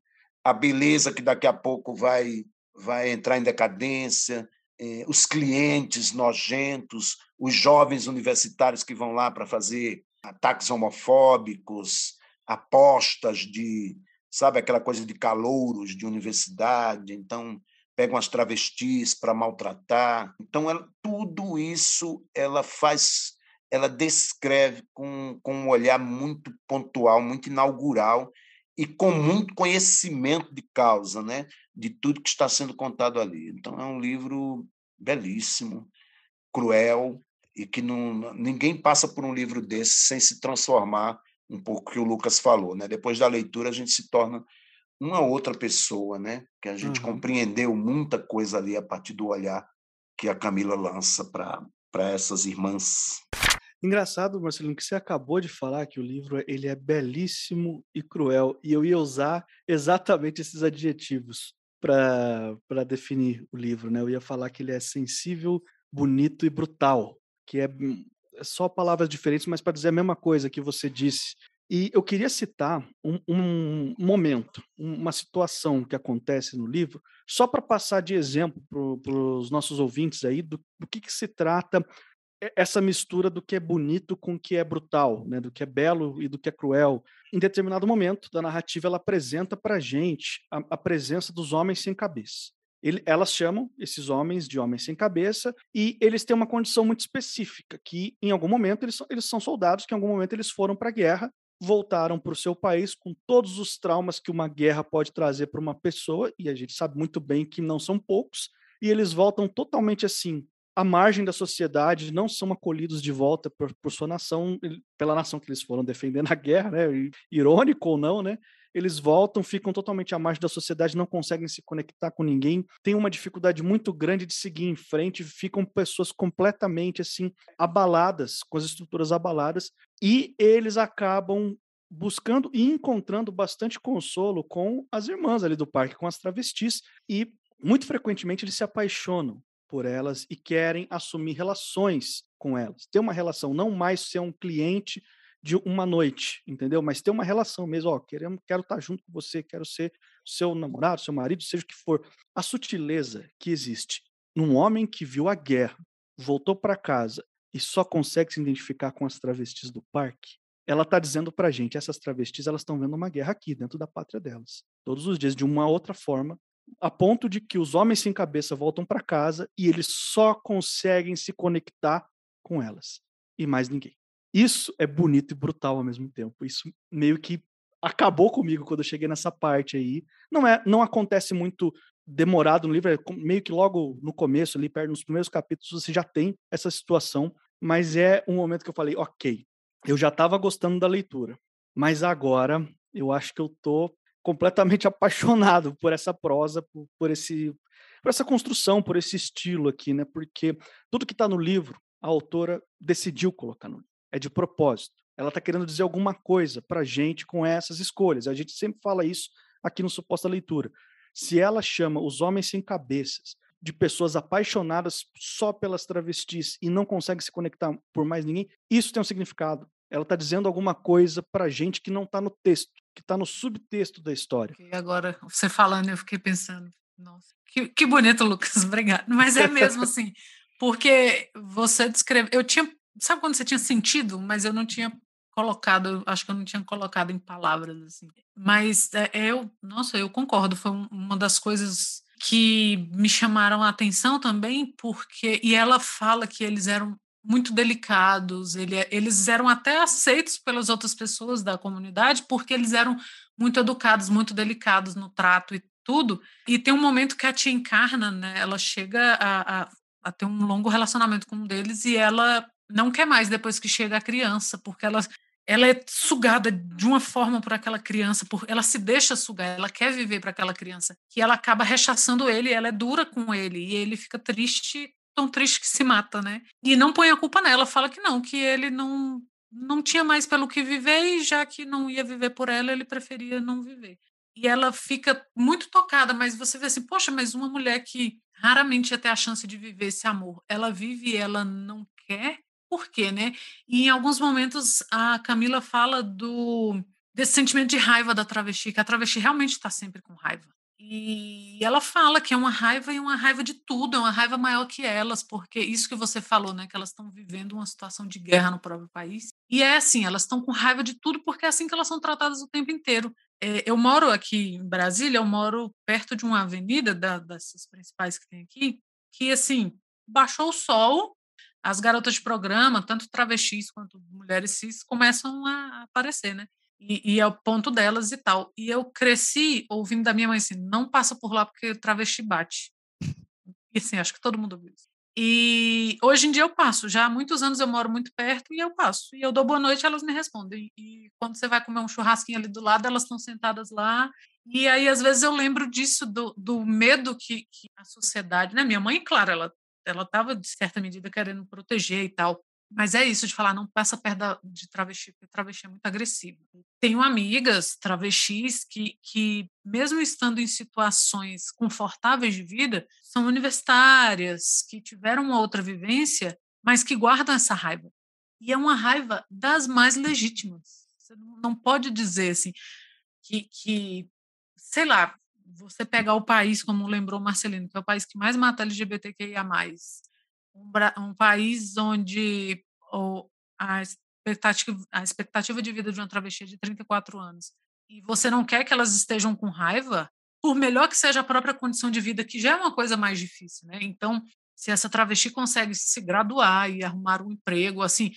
a beleza que daqui a pouco vai, vai entrar em decadência, eh, os clientes nojentos, os jovens universitários que vão lá para fazer ataques homofóbicos, apostas de, sabe, aquela coisa de calouros de universidade, então pegam as travestis para maltratar. Então, ela, tudo isso ela faz, ela descreve com, com um olhar muito pontual, muito inaugural e com muito conhecimento de causa, né, de tudo que está sendo contado ali. Então, é um livro belíssimo, cruel, e que não, ninguém passa por um livro desse sem se transformar um pouco que o Lucas falou, né? Depois da leitura a gente se torna uma outra pessoa, né? Que a gente uhum. compreendeu muita coisa ali a partir do olhar que a Camila lança para para essas irmãs. Engraçado, Marcelino, que você acabou de falar que o livro ele é belíssimo e cruel, e eu ia usar exatamente esses adjetivos para definir o livro, né? Eu ia falar que ele é sensível, bonito e brutal que é, hum, só palavras diferentes, mas para dizer a mesma coisa que você disse. E eu queria citar um, um momento, uma situação que acontece no livro, só para passar de exemplo para os nossos ouvintes aí do, do que, que, se trata essa mistura do que é bonito com o que é brutal, né? do que é belo e do que é cruel. Em determinado momento da narrativa, ela apresenta para a gente a presença dos homens sem cabeça. Ele, elas chamam esses homens de homens sem cabeça e eles têm uma condição muito específica, que em algum momento eles eles são soldados, que em algum momento eles foram para a guerra, voltaram para o seu país com todos os traumas que uma guerra pode trazer para uma pessoa, e a gente sabe muito bem que não são poucos, e eles voltam totalmente assim, à margem da sociedade, não são acolhidos de volta por, por sua nação, pela nação que eles foram defender na guerra, né? Irônico ou não, né? Eles voltam, ficam totalmente à margem da sociedade, não conseguem se conectar com ninguém, têm uma dificuldade muito grande de seguir em frente, ficam pessoas completamente assim abaladas, com as estruturas abaladas, e eles acabam buscando e encontrando bastante consolo com as irmãs ali do parque, com as travestis, e muito frequentemente eles se apaixonam por elas e querem assumir relações com elas. Ter uma relação, não mais ser um cliente de uma noite, entendeu? Mas ter uma relação mesmo, ó, queremos, quero estar junto com você, quero ser seu namorado, seu marido, seja o que for. A sutileza que existe num homem que viu a guerra, voltou para casa e só consegue se identificar com as travestis do parque, ela está dizendo para a gente, essas travestis, elas estão vendo uma guerra aqui, dentro da pátria delas. Todos os dias, de uma outra forma, a ponto de que os homens sem cabeça voltam para casa e eles só conseguem se conectar com elas e mais ninguém. Isso é bonito e brutal ao mesmo tempo. Isso meio que acabou comigo quando eu cheguei nessa parte aí. Não é, não acontece muito demorado no livro, é meio que logo no começo, ali perto nos primeiros capítulos você já tem essa situação, mas é um momento que eu falei, OK, eu já estava gostando da leitura, mas agora eu acho que eu tô completamente apaixonado por essa prosa, por, por, esse, por essa construção, por esse estilo aqui, né? Porque tudo que está no livro, a autora decidiu colocar no livro. É de propósito. Ela está querendo dizer alguma coisa para a gente com essas escolhas. A gente sempre fala isso aqui no Suposta Leitura. Se ela chama os homens sem cabeças de pessoas apaixonadas só pelas travestis e não consegue se conectar por mais ninguém, isso tem um significado. Ela está dizendo alguma coisa para a gente que não está no texto, que está no subtexto da história. E agora, você falando, eu fiquei pensando, nossa, que, que bonito, Lucas, obrigado. Mas é mesmo assim, porque você descreve. Eu tinha. Sabe quando você tinha sentido, mas eu não tinha colocado, acho que eu não tinha colocado em palavras assim. Mas é, eu, nossa, eu concordo, foi uma das coisas que me chamaram a atenção também, porque e ela fala que eles eram muito delicados, ele, eles eram até aceitos pelas outras pessoas da comunidade porque eles eram muito educados, muito delicados no trato e tudo. E tem um momento que a tia encarna, né? Ela chega a, a, a ter um longo relacionamento com um deles e ela não quer mais depois que chega a criança, porque ela ela é sugada de uma forma por aquela criança, por, ela se deixa sugar, ela quer viver para aquela criança, que ela acaba rechaçando ele, ela é dura com ele e ele fica triste, tão triste que se mata, né? E não põe a culpa nela, fala que não, que ele não não tinha mais pelo que viver e já que não ia viver por ela, ele preferia não viver. E ela fica muito tocada, mas você vê assim, poxa, mas uma mulher que raramente ia ter a chance de viver esse amor, ela vive e ela não quer, por quê, né? E em alguns momentos a Camila fala do desse sentimento de raiva da travesti, que a travesti realmente está sempre com raiva. E ela fala que é uma raiva e uma raiva de tudo, é uma raiva maior que elas, porque isso que você falou, né, que elas estão vivendo uma situação de guerra no próprio país. E é assim, elas estão com raiva de tudo porque é assim que elas são tratadas o tempo inteiro. É, eu moro aqui em Brasília, eu moro perto de uma avenida da, dessas principais que tem aqui, que assim, baixou o sol, as garotas de programa, tanto travestis quanto mulheres cis, começam a aparecer, né? E, e, é o ponto delas e tal. E eu cresci ouvindo da minha mãe assim: não passa por lá porque travesti bate. E assim, acho que todo mundo ouviu isso. E hoje em dia eu passo, já há muitos anos eu moro muito perto e eu passo. E eu dou boa noite elas me respondem. E quando você vai comer um churrasquinho ali do lado, elas estão sentadas lá. E aí, às vezes, eu lembro disso, do, do medo que, que a sociedade. Né? Minha mãe, claro, ela ela estava, de certa medida, querendo proteger e tal. Mas é isso de falar, não passa perto de travesti, porque travesti é muito agressivo. Tenho amigas travestis que, que, mesmo estando em situações confortáveis de vida, são universitárias, que tiveram uma outra vivência, mas que guardam essa raiva. E é uma raiva das mais legítimas. Você não pode dizer assim que, que sei lá, você pegar o país, como lembrou Marcelino, que é o país que mais mata LGBTQIA+, um, um país onde o, a, expectativa, a expectativa de vida de uma travesti é de 34 anos, e você não quer que elas estejam com raiva, por melhor que seja a própria condição de vida, que já é uma coisa mais difícil, né? Então, se essa travesti consegue se graduar e arrumar um emprego, assim,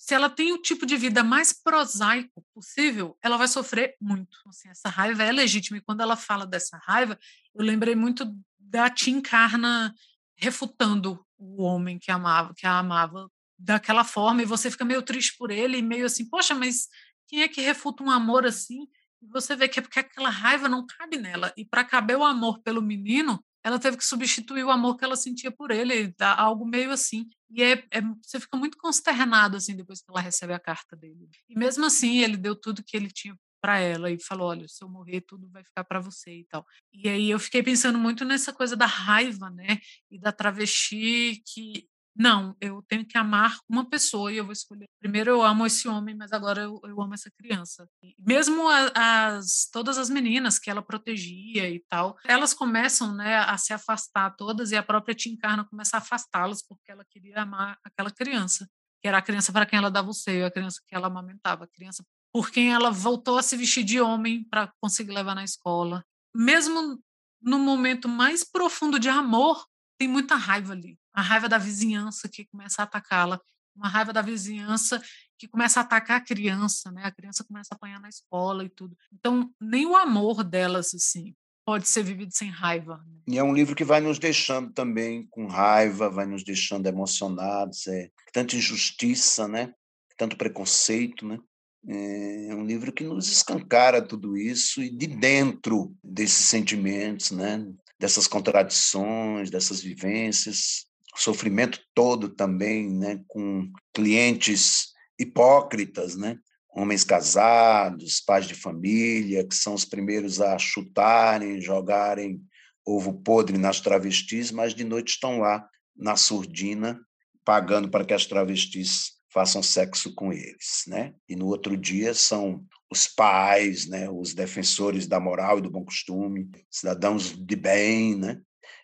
se ela tem o tipo de vida mais prosaico possível, ela vai sofrer muito. Assim, essa raiva é legítima. E quando ela fala dessa raiva, eu lembrei muito da Tim Carna refutando o homem que amava, que a amava daquela forma, e você fica meio triste por ele, e meio assim, poxa, mas quem é que refuta um amor assim? E você vê que é porque aquela raiva não cabe nela. E para caber o amor pelo menino, ela teve que substituir o amor que ela sentia por ele, algo meio assim. E é, é, você fica muito consternado assim depois que ela recebe a carta dele. E mesmo assim, ele deu tudo que ele tinha para ela e falou: "Olha, se eu morrer, tudo vai ficar para você" e tal. E aí eu fiquei pensando muito nessa coisa da raiva, né, e da travesti que não, eu tenho que amar uma pessoa e eu vou escolher. Primeiro eu amo esse homem, mas agora eu, eu amo essa criança. Mesmo as todas as meninas que ela protegia e tal, elas começam, né, a se afastar todas e a própria Tinkarna começa a afastá-las porque ela queria amar aquela criança, que era a criança para quem ela dava o seio, a criança que ela amamentava, a criança por quem ela voltou a se vestir de homem para conseguir levar na escola. Mesmo no momento mais profundo de amor, tem muita raiva ali. A raiva da vizinhança que começa a atacá-la, uma raiva da vizinhança que começa a atacar a criança, né? A criança começa a apanhar na escola e tudo. Então, nem o amor delas, assim, pode ser vivido sem raiva. Né? E é um livro que vai nos deixando também com raiva, vai nos deixando emocionados, é tanta injustiça, né? Tanto preconceito, né? É um livro que nos escancara tudo isso e de dentro desses sentimentos, né? dessas contradições, dessas vivências, sofrimento todo também, né, com clientes hipócritas, né, homens casados, pais de família, que são os primeiros a chutarem, jogarem ovo podre nas travestis, mas de noite estão lá na surdina, pagando para que as travestis façam sexo com eles, né? E no outro dia são os pais, né, os defensores da moral e do bom costume, cidadãos de bem, né?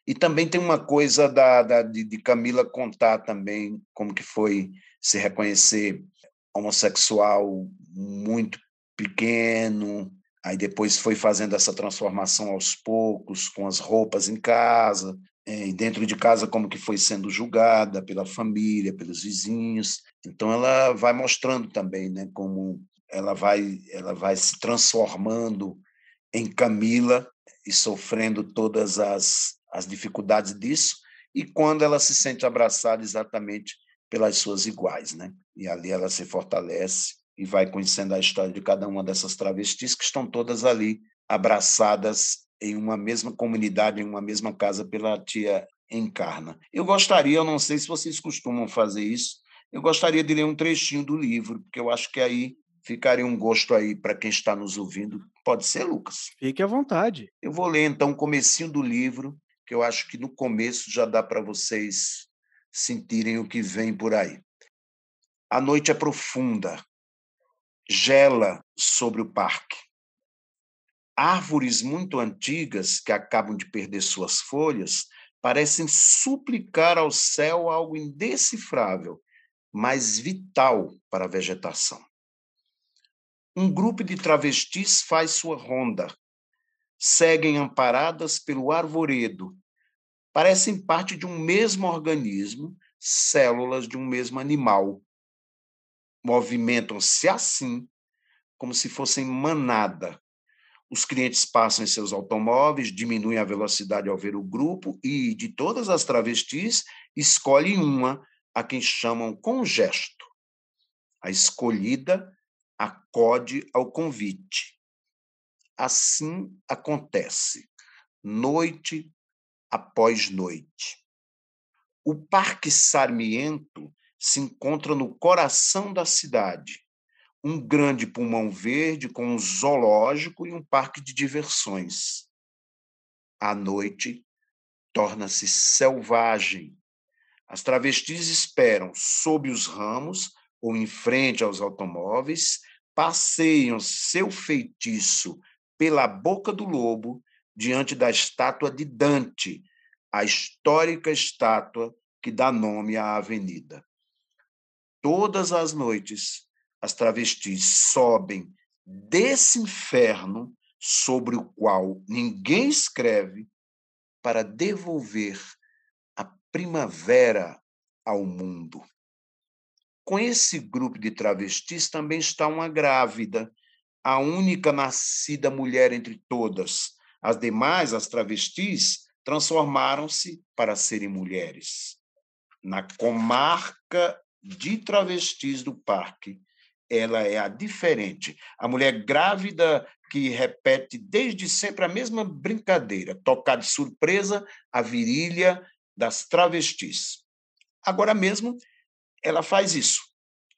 E também tem uma coisa da, da de, de, Camila contar também como que foi se reconhecer homossexual muito pequeno, aí depois foi fazendo essa transformação aos poucos, com as roupas em casa, é, e dentro de casa como que foi sendo julgada pela família, pelos vizinhos. Então ela vai mostrando também, né, como ela vai, ela vai se transformando em Camila e sofrendo todas as, as dificuldades disso, e quando ela se sente abraçada exatamente pelas suas iguais, né? E ali ela se fortalece e vai conhecendo a história de cada uma dessas travestis que estão todas ali abraçadas em uma mesma comunidade, em uma mesma casa pela tia Encarna. Eu gostaria, eu não sei se vocês costumam fazer isso, eu gostaria de ler um trechinho do livro, porque eu acho que aí ficaria um gosto aí para quem está nos ouvindo. Pode ser, Lucas? Fique à vontade. Eu vou ler então o comecinho do livro, que eu acho que no começo já dá para vocês sentirem o que vem por aí. A noite é profunda, gela sobre o parque. Árvores muito antigas que acabam de perder suas folhas parecem suplicar ao céu algo indecifrável, mas vital para a vegetação um grupo de travestis faz sua ronda. Seguem amparadas pelo arvoredo. Parecem parte de um mesmo organismo, células de um mesmo animal. Movimentam-se assim, como se fossem manada. Os clientes passam em seus automóveis, diminuem a velocidade ao ver o grupo e, de todas as travestis, escolhem uma a quem chamam com gesto. A escolhida acode ao convite. Assim acontece, noite após noite. O Parque Sarmiento se encontra no coração da cidade, um grande pulmão verde com um zoológico e um parque de diversões. À noite, torna-se selvagem. As travestis esperam sob os ramos ou em frente aos automóveis, passeiam seu feitiço pela boca do lobo diante da estátua de Dante, a histórica estátua que dá nome à avenida. Todas as noites, as travestis sobem desse inferno sobre o qual ninguém escreve para devolver a primavera ao mundo. Com esse grupo de travestis também está uma grávida, a única nascida mulher entre todas. As demais, as travestis, transformaram-se para serem mulheres. Na comarca de travestis do parque, ela é a diferente. A mulher grávida que repete desde sempre a mesma brincadeira, tocar de surpresa a virilha das travestis. Agora mesmo, ela faz isso.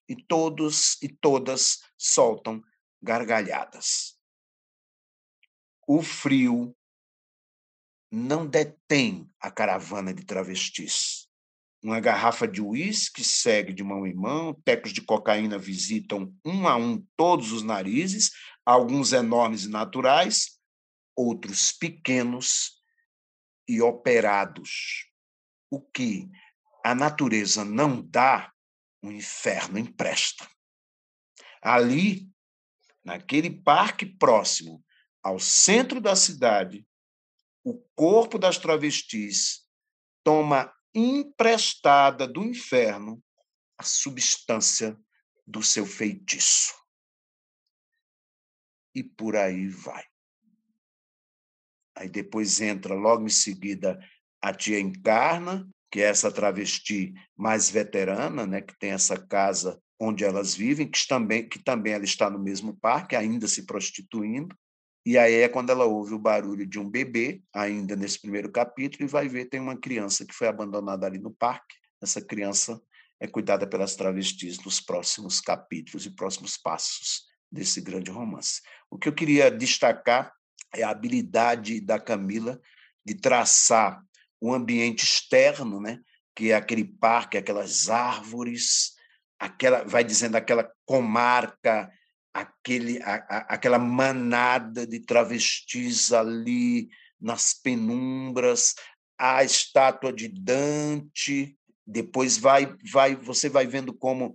E todos e todas soltam gargalhadas. O frio não detém a caravana de travestis. Uma garrafa de uísque segue de mão em mão, tecos de cocaína visitam um a um todos os narizes, alguns enormes e naturais, outros pequenos e operados. O que a natureza não dá, o inferno empresta. Ali, naquele parque próximo ao centro da cidade, o corpo das travestis toma emprestada do inferno a substância do seu feitiço. E por aí vai. Aí depois entra logo em seguida a tia Encarna, que é essa travesti mais veterana, né, que tem essa casa onde elas vivem, que também, que também ela está no mesmo parque, ainda se prostituindo. E aí é quando ela ouve o barulho de um bebê, ainda nesse primeiro capítulo, e vai ver tem uma criança que foi abandonada ali no parque. Essa criança é cuidada pelas travestis nos próximos capítulos e próximos passos desse grande romance. O que eu queria destacar é a habilidade da Camila de traçar o ambiente externo, né? que é aquele parque, aquelas árvores, aquela, vai dizendo aquela comarca aquele, a, a, aquela manada de travestis ali nas penumbras, a estátua de Dante, depois vai, vai, você vai vendo como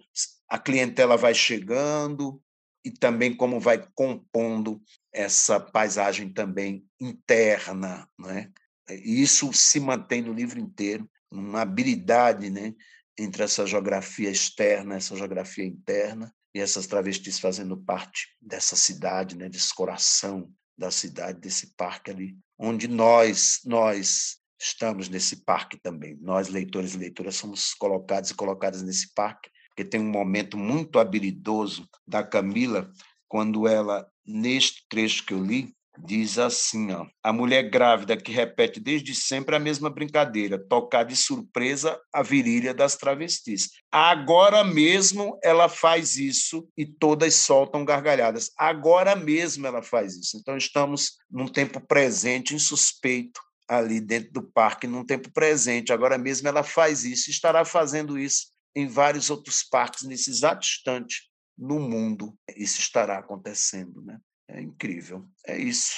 a clientela vai chegando e também como vai compondo essa paisagem também interna, né? Isso se mantém no livro inteiro, uma habilidade, né, entre essa geografia externa, essa geografia interna, e essas travestis fazendo parte dessa cidade, né, desse coração da cidade, desse parque ali, onde nós, nós estamos nesse parque também. Nós, leitores e leitoras, somos colocados e colocadas nesse parque, porque tem um momento muito habilidoso da Camila, quando ela, neste trecho que eu li, diz assim, ó, a mulher grávida que repete desde sempre a mesma brincadeira, tocar de surpresa a virilha das travestis. Agora mesmo ela faz isso e todas soltam gargalhadas. Agora mesmo ela faz isso. Então estamos num tempo presente, insuspeito, ali dentro do parque, num tempo presente. Agora mesmo ela faz isso, estará fazendo isso em vários outros parques nesse exato instante no mundo. Isso estará acontecendo, né? É incrível. É isso.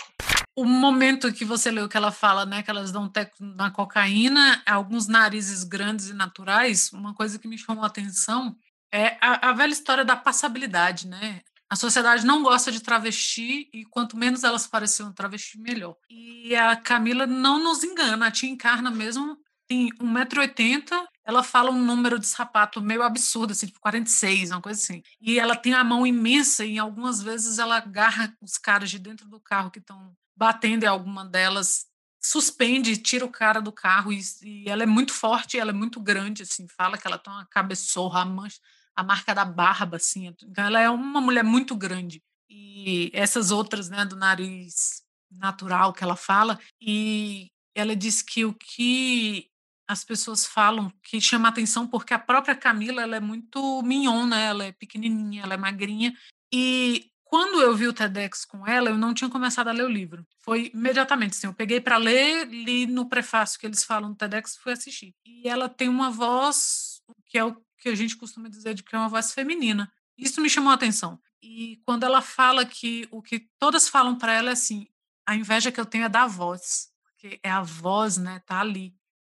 O momento que você leu que ela fala, né, que elas dão teco na cocaína, alguns narizes grandes e naturais, uma coisa que me chamou a atenção é a, a velha história da passabilidade, né? A sociedade não gosta de travesti e quanto menos elas pareciam travesti, melhor. E a Camila não nos engana, a tia Encarna mesmo tem 1,80m, ela fala um número de sapato meio absurdo, assim, tipo 46, uma coisa assim. E ela tem a mão imensa e algumas vezes ela agarra os caras de dentro do carro que estão batendo em alguma delas, suspende, tira o cara do carro e, e, ela é muito forte, ela é muito grande, assim, fala que ela tem uma cabeçorra, a, mancha, a marca da barba, assim. Então ela é uma mulher muito grande. E essas outras, né, do nariz natural que ela fala, e ela diz que o que as pessoas falam que chama atenção porque a própria Camila ela é muito mignon, né? Ela é pequenininha, ela é magrinha. E quando eu vi o TEDx com ela, eu não tinha começado a ler o livro. Foi imediatamente, assim, eu peguei para ler, li no prefácio que eles falam no TEDx, fui assistir. E ela tem uma voz que é o que a gente costuma dizer de que é uma voz feminina. Isso me chamou a atenção. E quando ela fala que o que todas falam para ela é assim, a inveja que eu tenho é da voz, porque é a voz, né, tá ali.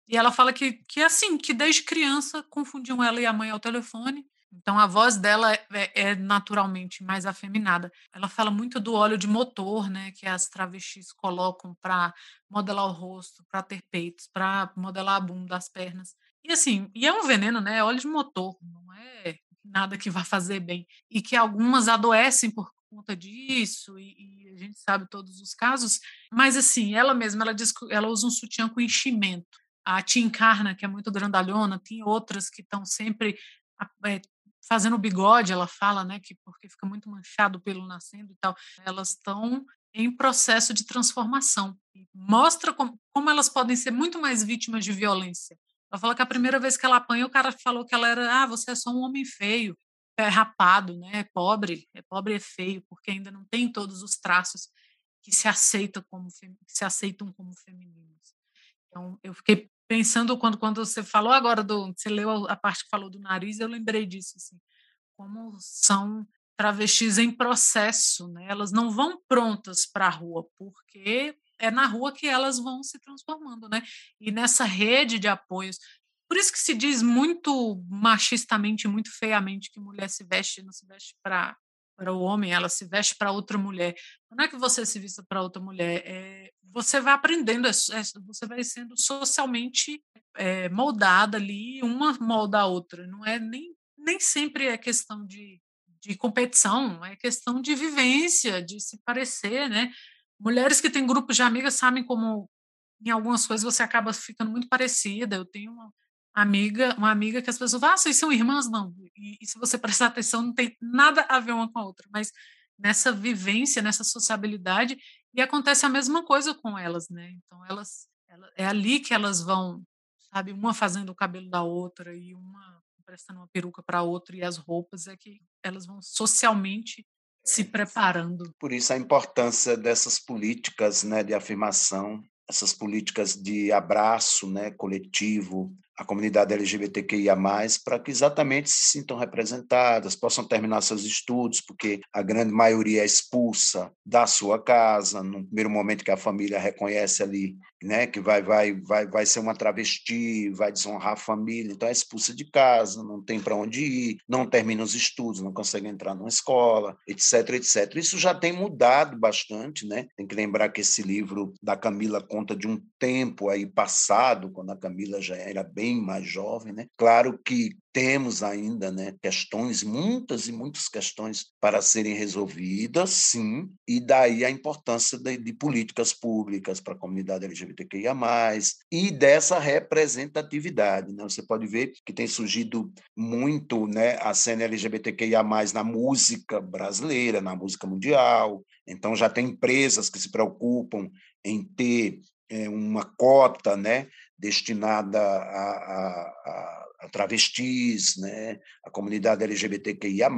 E ela fala que, que assim, que desde criança confundiam ela e a mãe ao telefone. Então a voz dela é, é, é naturalmente mais afeminada. Ela fala muito do óleo de motor, né, que as travestis colocam para modelar o rosto, para ter peitos, para modelar a bunda, as pernas. E assim, e é um veneno, né? É óleo de motor, não é nada que vá fazer bem. E que algumas adoecem por conta disso, e, e, a gente sabe todos os casos, mas assim, ela mesma, ela diz que ela usa um sutiã com enchimento. A tia Encarna, que é muito grandalhona, tem outras que estão sempre é, fazendo bigode, ela fala, né, que porque fica muito manchado pelo nascendo e tal, elas estão em processo de transformação. Mostra como, como elas podem ser muito mais vítimas de violência. Ela fala que a primeira vez que ela apanha, o cara falou que ela era, ah, você é só um homem feio, é rapado, né, é pobre, é pobre e feio, porque ainda não tem todos os traços que se aceitam como se aceitam como femininos. Então, eu fiquei pensando quando quando você falou agora do, você leu a parte que falou do nariz, eu lembrei disso assim, como são travestis em processo, né? Elas não vão prontas para a rua, porque é na rua que elas vão se transformando, né? E nessa rede de apoios. Por isso que se diz muito machistamente, muito feiamente que mulher se veste, não se veste para para o homem, ela se veste para outra mulher. Não é que você se vista para outra mulher, é, você vai aprendendo, é, é, você vai sendo socialmente é, moldada ali, uma molda a outra. Não é nem, nem sempre é questão de de competição, é questão de vivência, de se parecer, né? Mulheres que têm grupos de amigas sabem como em algumas coisas você acaba ficando muito parecida. Eu tenho uma amiga, uma amiga que as pessoas falam, ah, vocês são irmãs? Não. E, e, se você prestar atenção, não tem nada a ver uma com a outra, mas nessa vivência, nessa sociabilidade, e acontece a mesma coisa com elas, né? Então elas, ela, é ali que elas vão, sabe, uma fazendo o cabelo da outra e uma prestando uma peruca para outra e as roupas é que elas vão socialmente se preparando. Por isso a importância dessas políticas né, de afirmação, essas políticas de abraço né, coletivo, a comunidade LGBTQIA+, para que exatamente se sintam representadas, possam terminar seus estudos, porque a grande maioria é expulsa da sua casa, no primeiro momento que a família reconhece ali, né, que vai vai vai vai ser uma travesti, vai desonrar a família, então é expulsa de casa, não tem para onde ir, não termina os estudos, não consegue entrar numa escola, etc, etc. Isso já tem mudado bastante, né? Tem que lembrar que esse livro da Camila conta de um tempo aí passado, quando a Camila já era bem mais jovem, né? Claro que temos ainda né, questões, muitas e muitas questões para serem resolvidas, sim, e daí a importância de, de políticas públicas para a comunidade LGBTQIA+, e dessa representatividade. Né? Você pode ver que tem surgido muito né, a cena LGBTQIA+, na música brasileira, na música mundial, então já tem empresas que se preocupam em ter é, uma cota né, destinada a, a, a, travestis, né, a comunidade LGBTQIA+,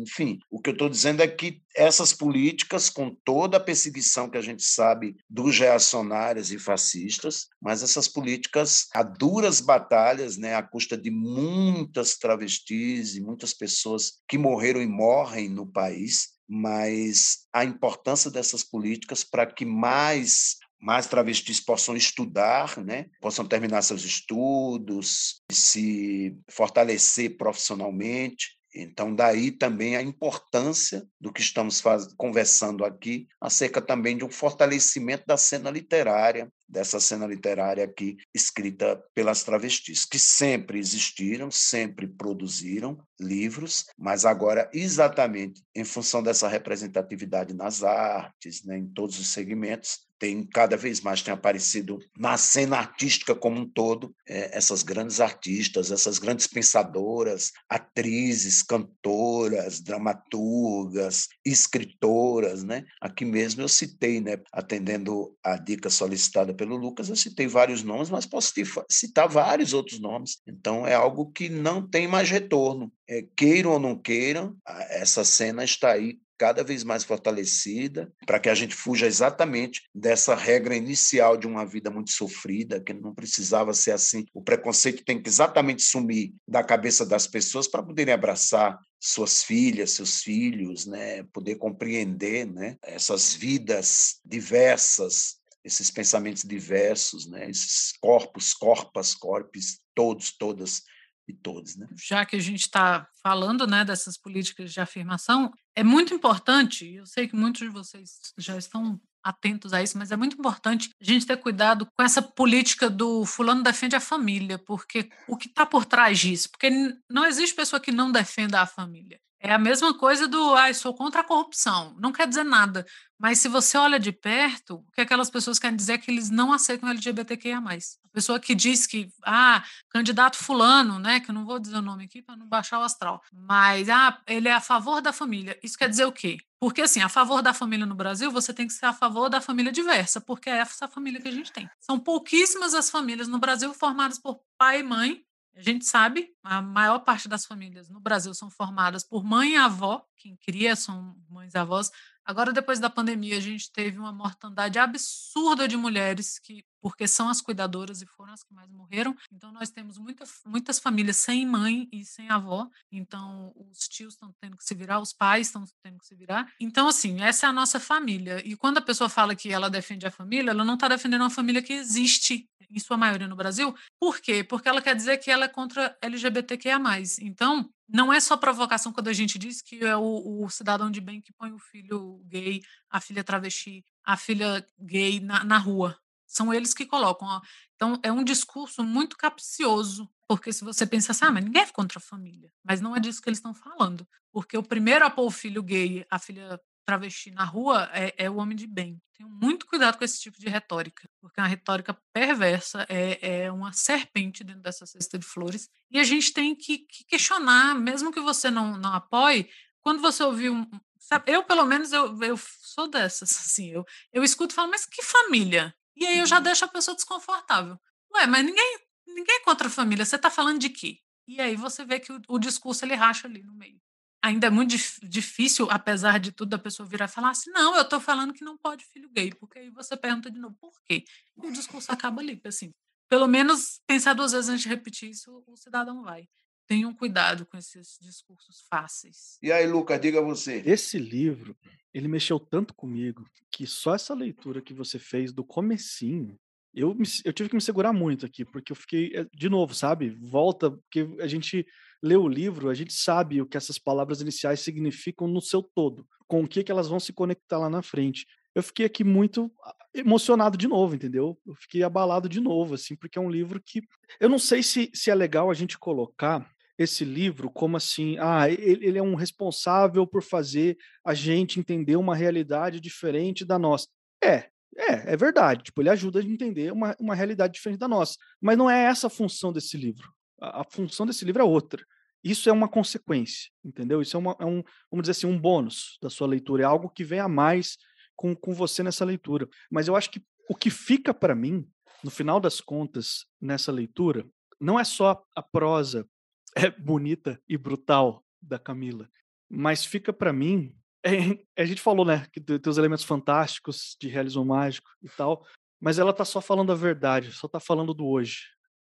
enfim. O que eu estou dizendo é que essas políticas, com toda a perseguição que a gente sabe dos reacionários e fascistas, mas essas políticas, a duras batalhas, né, à custa de muitas travestis e muitas pessoas que morreram e morrem no país, mas a importância dessas políticas para que mais mais travestis possam estudar, né? possam terminar seus estudos, se fortalecer profissionalmente. Então, daí também a importância do que estamos faz... conversando aqui, acerca também de um fortalecimento da cena literária, dessa cena literária aqui escrita pelas travestis, que sempre existiram, sempre produziram livros, mas agora, exatamente em função dessa representatividade nas artes, né, em todos os segmentos, tem cada vez mais tem aparecido na cena artística como um todo é, essas grandes artistas, essas grandes pensadoras, atrizes, cantoras, dramaturgas, escritoras, né? Aqui mesmo eu citei, né, atendendo a dica solicitada pelo Lucas, eu citei vários nomes, mas posso citar vários outros nomes. Então é algo que não tem mais retorno. É, queiram ou não queiram, essa cena está aí cada vez mais fortalecida, para que a gente fuja exatamente dessa regra inicial de uma vida muito sofrida, que não precisava ser assim. O preconceito tem que exatamente sumir da cabeça das pessoas para poderem abraçar suas filhas, seus filhos, né, poder compreender, né, essas vidas diversas, esses pensamentos diversos, né, esses corpos, corpas, corpos, todos, todas e todos. Né? Já que a gente está falando né, dessas políticas de afirmação, é muito importante, eu sei que muitos de vocês já estão atentos a isso, mas é muito importante a gente ter cuidado com essa política do fulano defende a família, porque o que está por trás disso? Porque não existe pessoa que não defenda a família. É a mesma coisa do, ah, sou contra a corrupção. Não quer dizer nada. Mas se você olha de perto, o que aquelas pessoas querem dizer é que eles não aceitam LGBTQIA+. A pessoa que diz que, ah, candidato fulano, né, que eu não vou dizer o nome aqui para não baixar o astral, mas, ah, ele é a favor da família. Isso quer dizer o quê? Porque, assim, a favor da família no Brasil, você tem que ser a favor da família diversa, porque é essa família que a gente tem. São pouquíssimas as famílias no Brasil formadas por pai e mãe a gente sabe, a maior parte das famílias no Brasil são formadas por mãe e avó, quem cria são mães e avós. Agora, depois da pandemia, a gente teve uma mortandade absurda de mulheres que, porque são as cuidadoras e foram as que mais morreram. Então, nós temos muita, muitas famílias sem mãe e sem avó. Então, os tios estão tendo que se virar, os pais estão tendo que se virar. Então, assim, essa é a nossa família. E quando a pessoa fala que ela defende a família, ela não está defendendo uma família que existe em sua maioria no Brasil. Por quê? Porque ela quer dizer que ela é contra LGBTQIA+. Então, não é só provocação quando a gente diz que é o, o cidadão de bem que põe o filho gay, a filha travesti, a filha gay na, na rua. São eles que colocam. Ó. Então, é um discurso muito capcioso, porque se você pensa assim, ah, mas ninguém é contra a família. Mas não é disso que eles estão falando. Porque o primeiro a pôr o filho gay, a filha travesti na rua é, é, o homem de bem. Tenho muito cuidado com esse tipo de retórica, porque é uma retórica perversa, é, é uma serpente dentro dessa cesta de flores. E a gente tem que, que questionar, mesmo que você não, não apoie, quando você ouvir um. Sabe, eu, pelo menos, eu, eu sou dessas, assim, eu, eu escuto e falo, mas que família? E aí eu já uhum. deixo a pessoa desconfortável. Ué, mas ninguém, ninguém é contra a família, você está falando de quê? E aí você vê que o, o discurso ele racha ali no meio ainda é muito dif difícil, apesar de tudo, a pessoa virar e falar assim: não, eu estou falando que não pode filho gay, porque aí você pergunta de novo por quê? E o discurso acaba ali, assim. Pelo menos pensar duas vezes antes de repetir isso, o cidadão vai. Tenham cuidado com esses discursos fáceis. E aí, Lucas, diga você. Esse livro, ele mexeu tanto comigo que só essa leitura que você fez do comecinho, eu, me, eu tive que me segurar muito aqui, porque eu fiquei, eh, de novo, sabe? Volta, porque a gente lê o livro, a gente sabe o que essas palavras iniciais significam no seu todo, com o que, que elas vão se conectar lá na frente. Eu fiquei aqui muito ah, emocionado de novo, entendeu? Eu fiquei abalado de novo, assim, porque é um livro que. Eu não sei se, se é legal a gente colocar esse livro como assim, ah, ele, ele é um responsável por fazer a gente entender uma realidade diferente da nossa. É, é, é verdade. Tipo, ele ajuda a entender uma, uma realidade diferente da nossa. Mas não é essa a função desse livro. A, a função desse livro é outra. Isso é uma consequência, entendeu? Isso é, uma, é, um, vamos dizer assim, um bônus da sua leitura, é algo que vem a mais com, com você nessa leitura. Mas eu acho que o que fica para mim, no final das contas, nessa leitura, não é só a prosa é bonita e brutal da Camila, mas fica para mim, é, a gente falou, né, que tem os elementos fantásticos de realismo mágico e tal, mas ela tá só falando a verdade, só tá falando do hoje,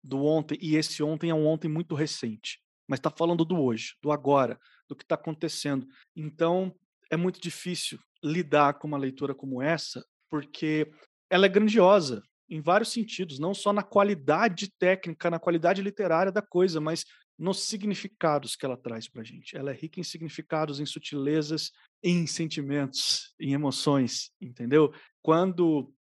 do ontem, e esse ontem é um ontem muito recente mas está falando do hoje, do agora, do que está acontecendo. Então, é muito difícil lidar com uma leitura como essa, porque ela é grandiosa em vários sentidos, não só na qualidade técnica, na qualidade literária da coisa, mas nos significados que ela traz para a gente. Ela é rica em significados, em sutilezas, em sentimentos, em emoções, entendeu? Quando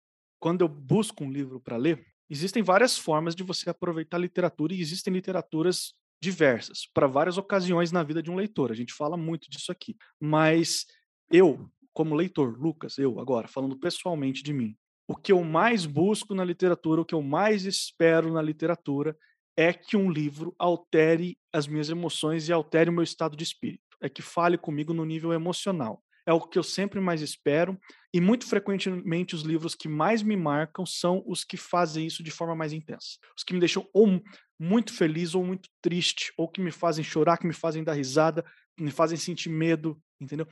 quando eu busco um livro para ler, existem várias formas de você aproveitar a literatura e existem literaturas diversas, para várias ocasiões na vida de um leitor. A gente fala muito disso aqui. Mas eu, como leitor, Lucas, eu agora, falando pessoalmente de mim, o que eu mais busco na literatura, o que eu mais espero na literatura é que um livro altere as minhas emoções e altere o meu estado de espírito. É que fale comigo no nível emocional. É o que eu sempre mais espero, e muito frequentemente os livros que mais me marcam são os que fazem isso de forma mais intensa. Os que me deixam ou muito feliz ou muito triste, ou que me fazem chorar, que me fazem dar risada, que me fazem sentir medo, entendeu?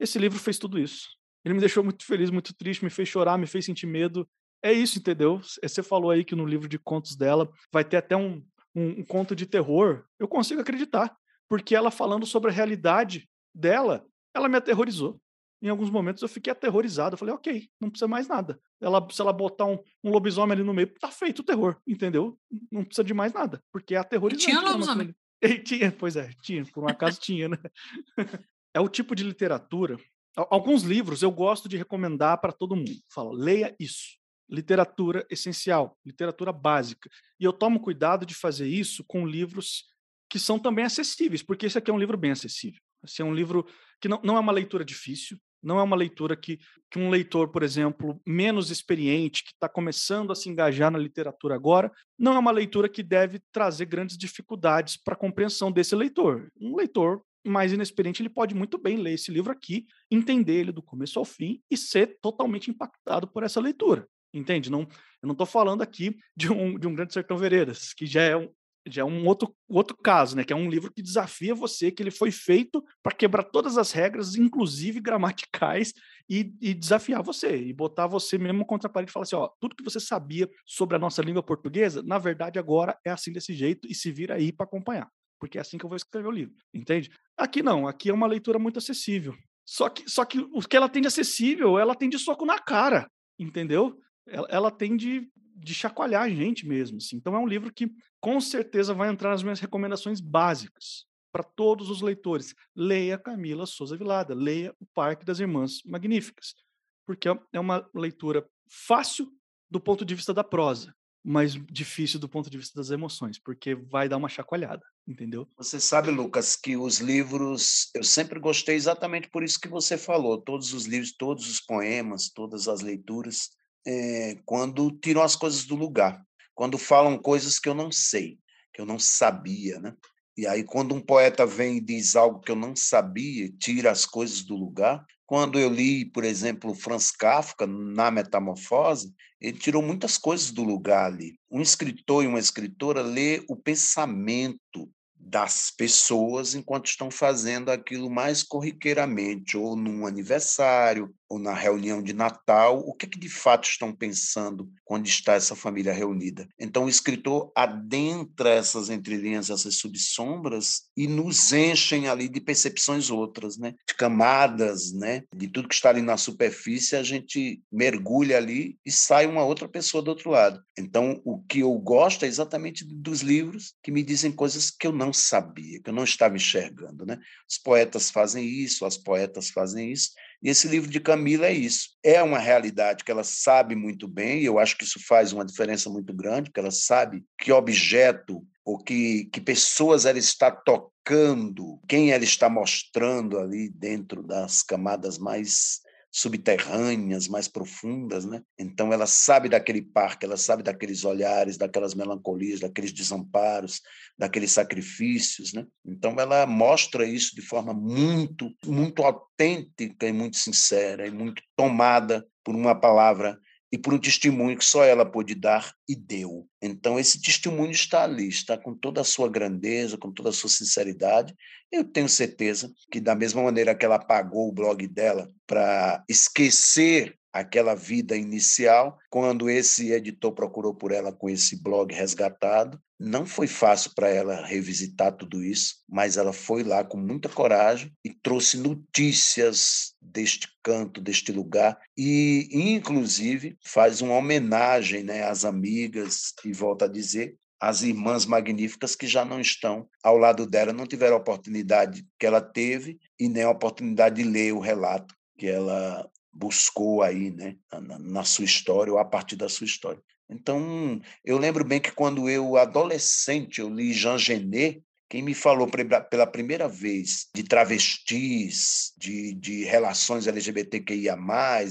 Esse livro fez tudo isso. Ele me deixou muito feliz, muito triste, me fez chorar, me fez sentir medo. É isso, entendeu? Você falou aí que no livro de contos dela vai ter até um, um, um conto de terror. Eu consigo acreditar, porque ela falando sobre a realidade dela, ela me aterrorizou em alguns momentos eu fiquei aterrorizado. Eu falei, ok, não precisa mais nada. Ela, se ela botar um, um lobisomem ali no meio, tá feito o terror, entendeu? Não precisa de mais nada, porque é aterrorizante. E tinha lobisomem. E tinha, pois é, tinha, por um acaso tinha, né? é o tipo de literatura. Alguns livros eu gosto de recomendar para todo mundo. Fala, leia isso. Literatura essencial, literatura básica. E eu tomo cuidado de fazer isso com livros que são também acessíveis, porque esse aqui é um livro bem acessível. Assim, é um livro que não, não é uma leitura difícil, não é uma leitura que, que um leitor, por exemplo, menos experiente, que está começando a se engajar na literatura agora, não é uma leitura que deve trazer grandes dificuldades para a compreensão desse leitor. Um leitor mais inexperiente, ele pode muito bem ler esse livro aqui, entender ele do começo ao fim e ser totalmente impactado por essa leitura. Entende? Não, eu não estou falando aqui de um, de um Grande Sertão Veredas, que já é um, já é um outro, outro caso, né? Que é um livro que desafia você, que ele foi feito para quebrar todas as regras, inclusive gramaticais, e, e, desafiar você, e botar você mesmo contra a parede e falar assim: ó, tudo que você sabia sobre a nossa língua portuguesa, na verdade, agora é assim desse jeito, e se vira aí para acompanhar. Porque é assim que eu vou escrever o livro, entende? Aqui não, aqui é uma leitura muito acessível. Só que, só que o que ela tem de acessível, ela tem de soco na cara, entendeu? Ela, ela tem de de chacoalhar a gente mesmo. Assim. Então é um livro que com certeza vai entrar nas minhas recomendações básicas para todos os leitores. Leia Camila Souza Vilada, leia O Parque das Irmãs Magníficas, porque é, uma leitura fácil do ponto de vista da prosa, mas difícil do ponto de vista das emoções, porque vai dar uma chacoalhada, entendeu? Você sabe, Lucas, que os livros, eu sempre gostei exatamente por isso que você falou, todos os livros, todos os poemas, todas as leituras, é, quando tiram as coisas do lugar, quando falam coisas que eu não sei, que eu não sabia, né? E aí, quando um poeta vem e diz algo que eu não sabia, tira as coisas do lugar. Quando eu li, por exemplo, Franz Kafka, na Metamorfose, ele tirou muitas coisas do lugar ali. Um escritor e uma escritora lê o pensamento das pessoas enquanto estão fazendo aquilo mais corriqueiramente, ou num aniversário, ou na reunião de Natal, o que, é que de fato estão pensando quando está essa família reunida. Então, o escritor adentra essas entrelinhas, essas subsombras, e nos enchem ali de percepções outras, né? de camadas, né? de tudo que está ali na superfície, a gente mergulha ali e sai uma outra pessoa do outro lado. Então, o que eu gosto é exatamente dos livros que me dizem coisas que eu não sabia, que eu não estava enxergando. Né? Os poetas fazem isso, as poetas fazem isso, e esse livro de Camila é isso. É uma realidade que ela sabe muito bem, e eu acho que isso faz uma diferença muito grande, porque ela sabe que objeto ou que, que pessoas ela está tocando, quem ela está mostrando ali dentro das camadas mais subterrâneas, mais profundas, né? Então ela sabe daquele parque, ela sabe daqueles olhares, daquelas melancolias, daqueles desamparos, daqueles sacrifícios, né? Então ela mostra isso de forma muito, muito autêntica e muito sincera e muito tomada por uma palavra e por um testemunho que só ela pôde dar e deu. Então, esse testemunho está ali, está com toda a sua grandeza, com toda a sua sinceridade. Eu tenho certeza que, da mesma maneira que ela apagou o blog dela para esquecer aquela vida inicial, quando esse editor procurou por ela com esse blog resgatado, não foi fácil para ela revisitar tudo isso, mas ela foi lá com muita coragem e trouxe notícias deste canto, deste lugar, e inclusive faz uma homenagem né, às amigas, e volta a dizer, as irmãs magníficas que já não estão ao lado dela, não tiveram a oportunidade que ela teve e nem a oportunidade de ler o relato que ela buscou aí, né, na, na sua história ou a partir da sua história. Então, eu lembro bem que quando eu, adolescente, eu li Jean Genet, quem me falou pela primeira vez de travestis, de, de relações LGBTQIA,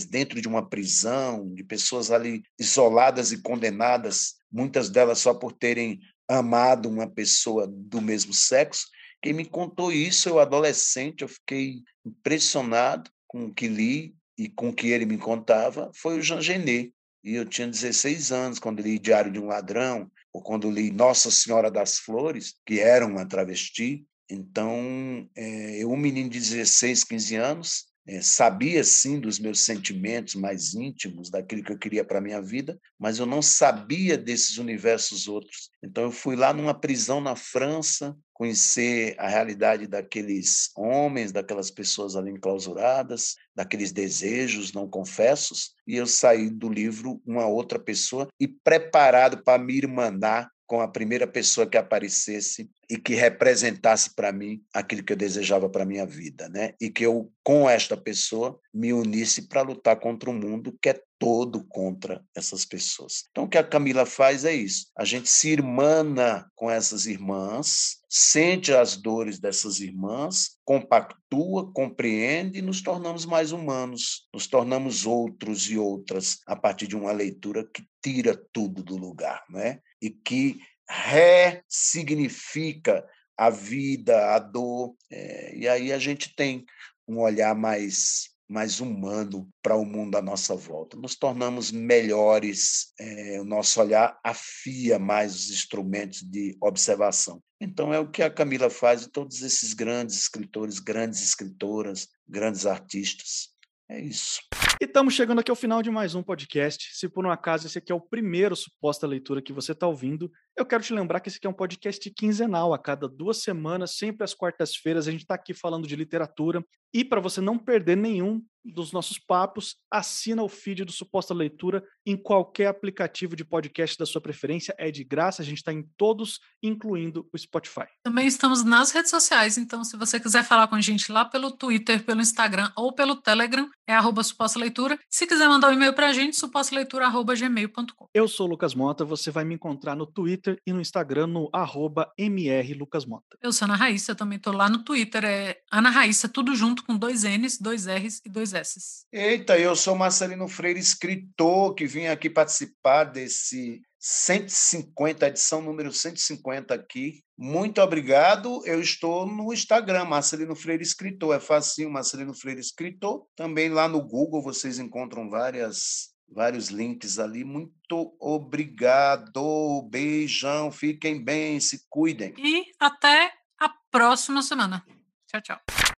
dentro de uma prisão, de pessoas ali isoladas e condenadas, muitas delas só por terem amado uma pessoa do mesmo sexo, quem me contou isso, eu adolescente, eu fiquei impressionado com o que li e com que ele me contava, foi o Jean Genet. E eu tinha 16 anos quando li Diário de um Ladrão, ou quando li Nossa Senhora das Flores, que era uma travesti. Então, é, eu, um menino de 16, 15 anos, é, sabia sim dos meus sentimentos mais íntimos, daquilo que eu queria para a minha vida, mas eu não sabia desses universos outros. Então, eu fui lá numa prisão na França, conhecer a realidade daqueles homens, daquelas pessoas ali enclausuradas, daqueles desejos não confessos, e eu saí do livro uma outra pessoa e preparado para me irmanar com a primeira pessoa que aparecesse e que representasse para mim aquilo que eu desejava para minha vida, né? E que eu com esta pessoa me unisse para lutar contra um mundo que é todo contra essas pessoas. Então, o que a Camila faz é isso: a gente se irmana com essas irmãs, sente as dores dessas irmãs, compactua, compreende e nos tornamos mais humanos, nos tornamos outros e outras a partir de uma leitura que tira tudo do lugar, né? E que ressignifica a vida, a dor, é, e aí a gente tem um olhar mais mais humano para o mundo à nossa volta. Nos tornamos melhores, é, o nosso olhar afia mais os instrumentos de observação. Então, é o que a Camila faz e todos esses grandes escritores, grandes escritoras, grandes artistas. É isso. E estamos chegando aqui ao final de mais um podcast. Se por um acaso esse aqui é o primeiro suposta leitura que você está ouvindo, eu quero te lembrar que esse aqui é um podcast quinzenal, a cada duas semanas, sempre às quartas-feiras, a gente está aqui falando de literatura. E para você não perder nenhum dos nossos papos, assina o feed do Suposta Leitura em qualquer aplicativo de podcast da sua preferência. É de graça, a gente está em todos, incluindo o Spotify. Também estamos nas redes sociais, então se você quiser falar com a gente lá pelo Twitter, pelo Instagram ou pelo Telegram, é arroba Suposta Leitura. Se quiser mandar um e-mail para a gente, supostaleitura.gmail.com. Eu sou o Lucas Mota, você vai me encontrar no Twitter e no Instagram no arroba mrlucasmota. Eu sou Ana Raíssa, também estou lá no Twitter, é Ana Raíssa, tudo junto com dois N's, dois R's e dois S's. Eita, eu sou Marcelino Freire, escritor, que vim aqui participar desse 150, edição número 150 aqui. Muito obrigado. Eu estou no Instagram, Marcelino Freire Escritor. É facinho, Marcelino Freire Escritor. Também lá no Google vocês encontram várias vários links ali. Muito obrigado. Beijão. Fiquem bem, se cuidem. E até a próxima semana. Tchau, tchau.